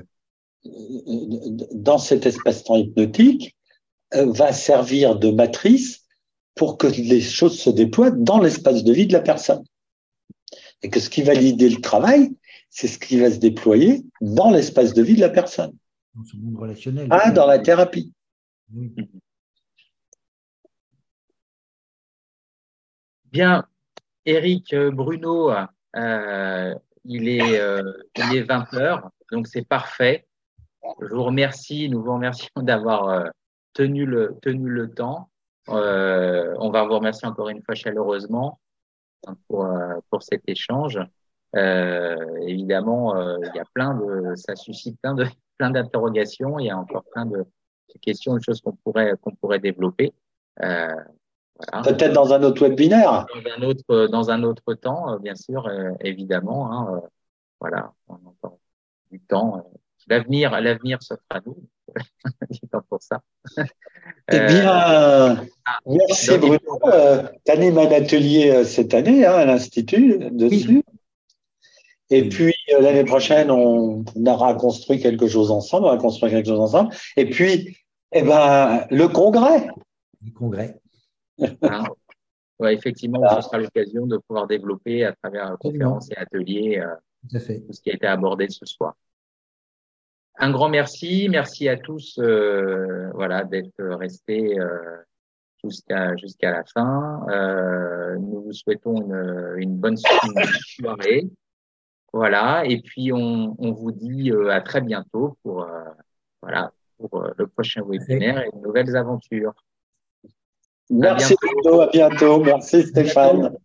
dans cet espace-temps hypnotique va servir de matrice pour que les choses se déploient dans l'espace de vie de la personne. Et que ce qui va l'idée le travail, c'est ce qui va se déployer dans l'espace de vie de la personne. Dans ce monde relationnel. Ah, dans la thérapie. Bien, Eric euh, Bruno, euh, il, est, euh, est 20 heures, donc c'est parfait. Je vous remercie, nous vous remercions d'avoir tenu, le, tenu le temps. on va vous remercier encore une fois chaleureusement pour, pour cet échange. évidemment, il y a plein de, ça suscite plein de, plein d'interrogations. Il y a encore plein de questions, de choses qu'on pourrait, qu'on pourrait développer. Euh, Peut-être dans un autre webinaire. Dans un autre, dans un autre temps, euh, bien sûr, euh, évidemment. Hein, voilà, on entend du temps. L'avenir, l'avenir se fera nous. pas pour ça. Eh bien, ah, merci Bruno. tu animes un atelier cette année hein, à l'Institut dessus. Et puis l'année prochaine, on, aura construit quelque chose ensemble, on va construire quelque chose ensemble. Et puis, eh ben, le congrès. Le congrès. Ah, ouais, effectivement, ce sera l'occasion de pouvoir développer à travers conférences et ateliers euh, tout, ce qui a été abordé ce soir. Un grand merci, merci à tous, euh, voilà, d'être restés euh, jusqu'à jusqu'à la fin. Nous vous souhaitons une, une bonne soirée. Voilà, et puis on, on vous dit à très bientôt pour voilà pour le prochain webinaire et de nouvelles aventures. Merci à bientôt. à bientôt. Merci Stéphane.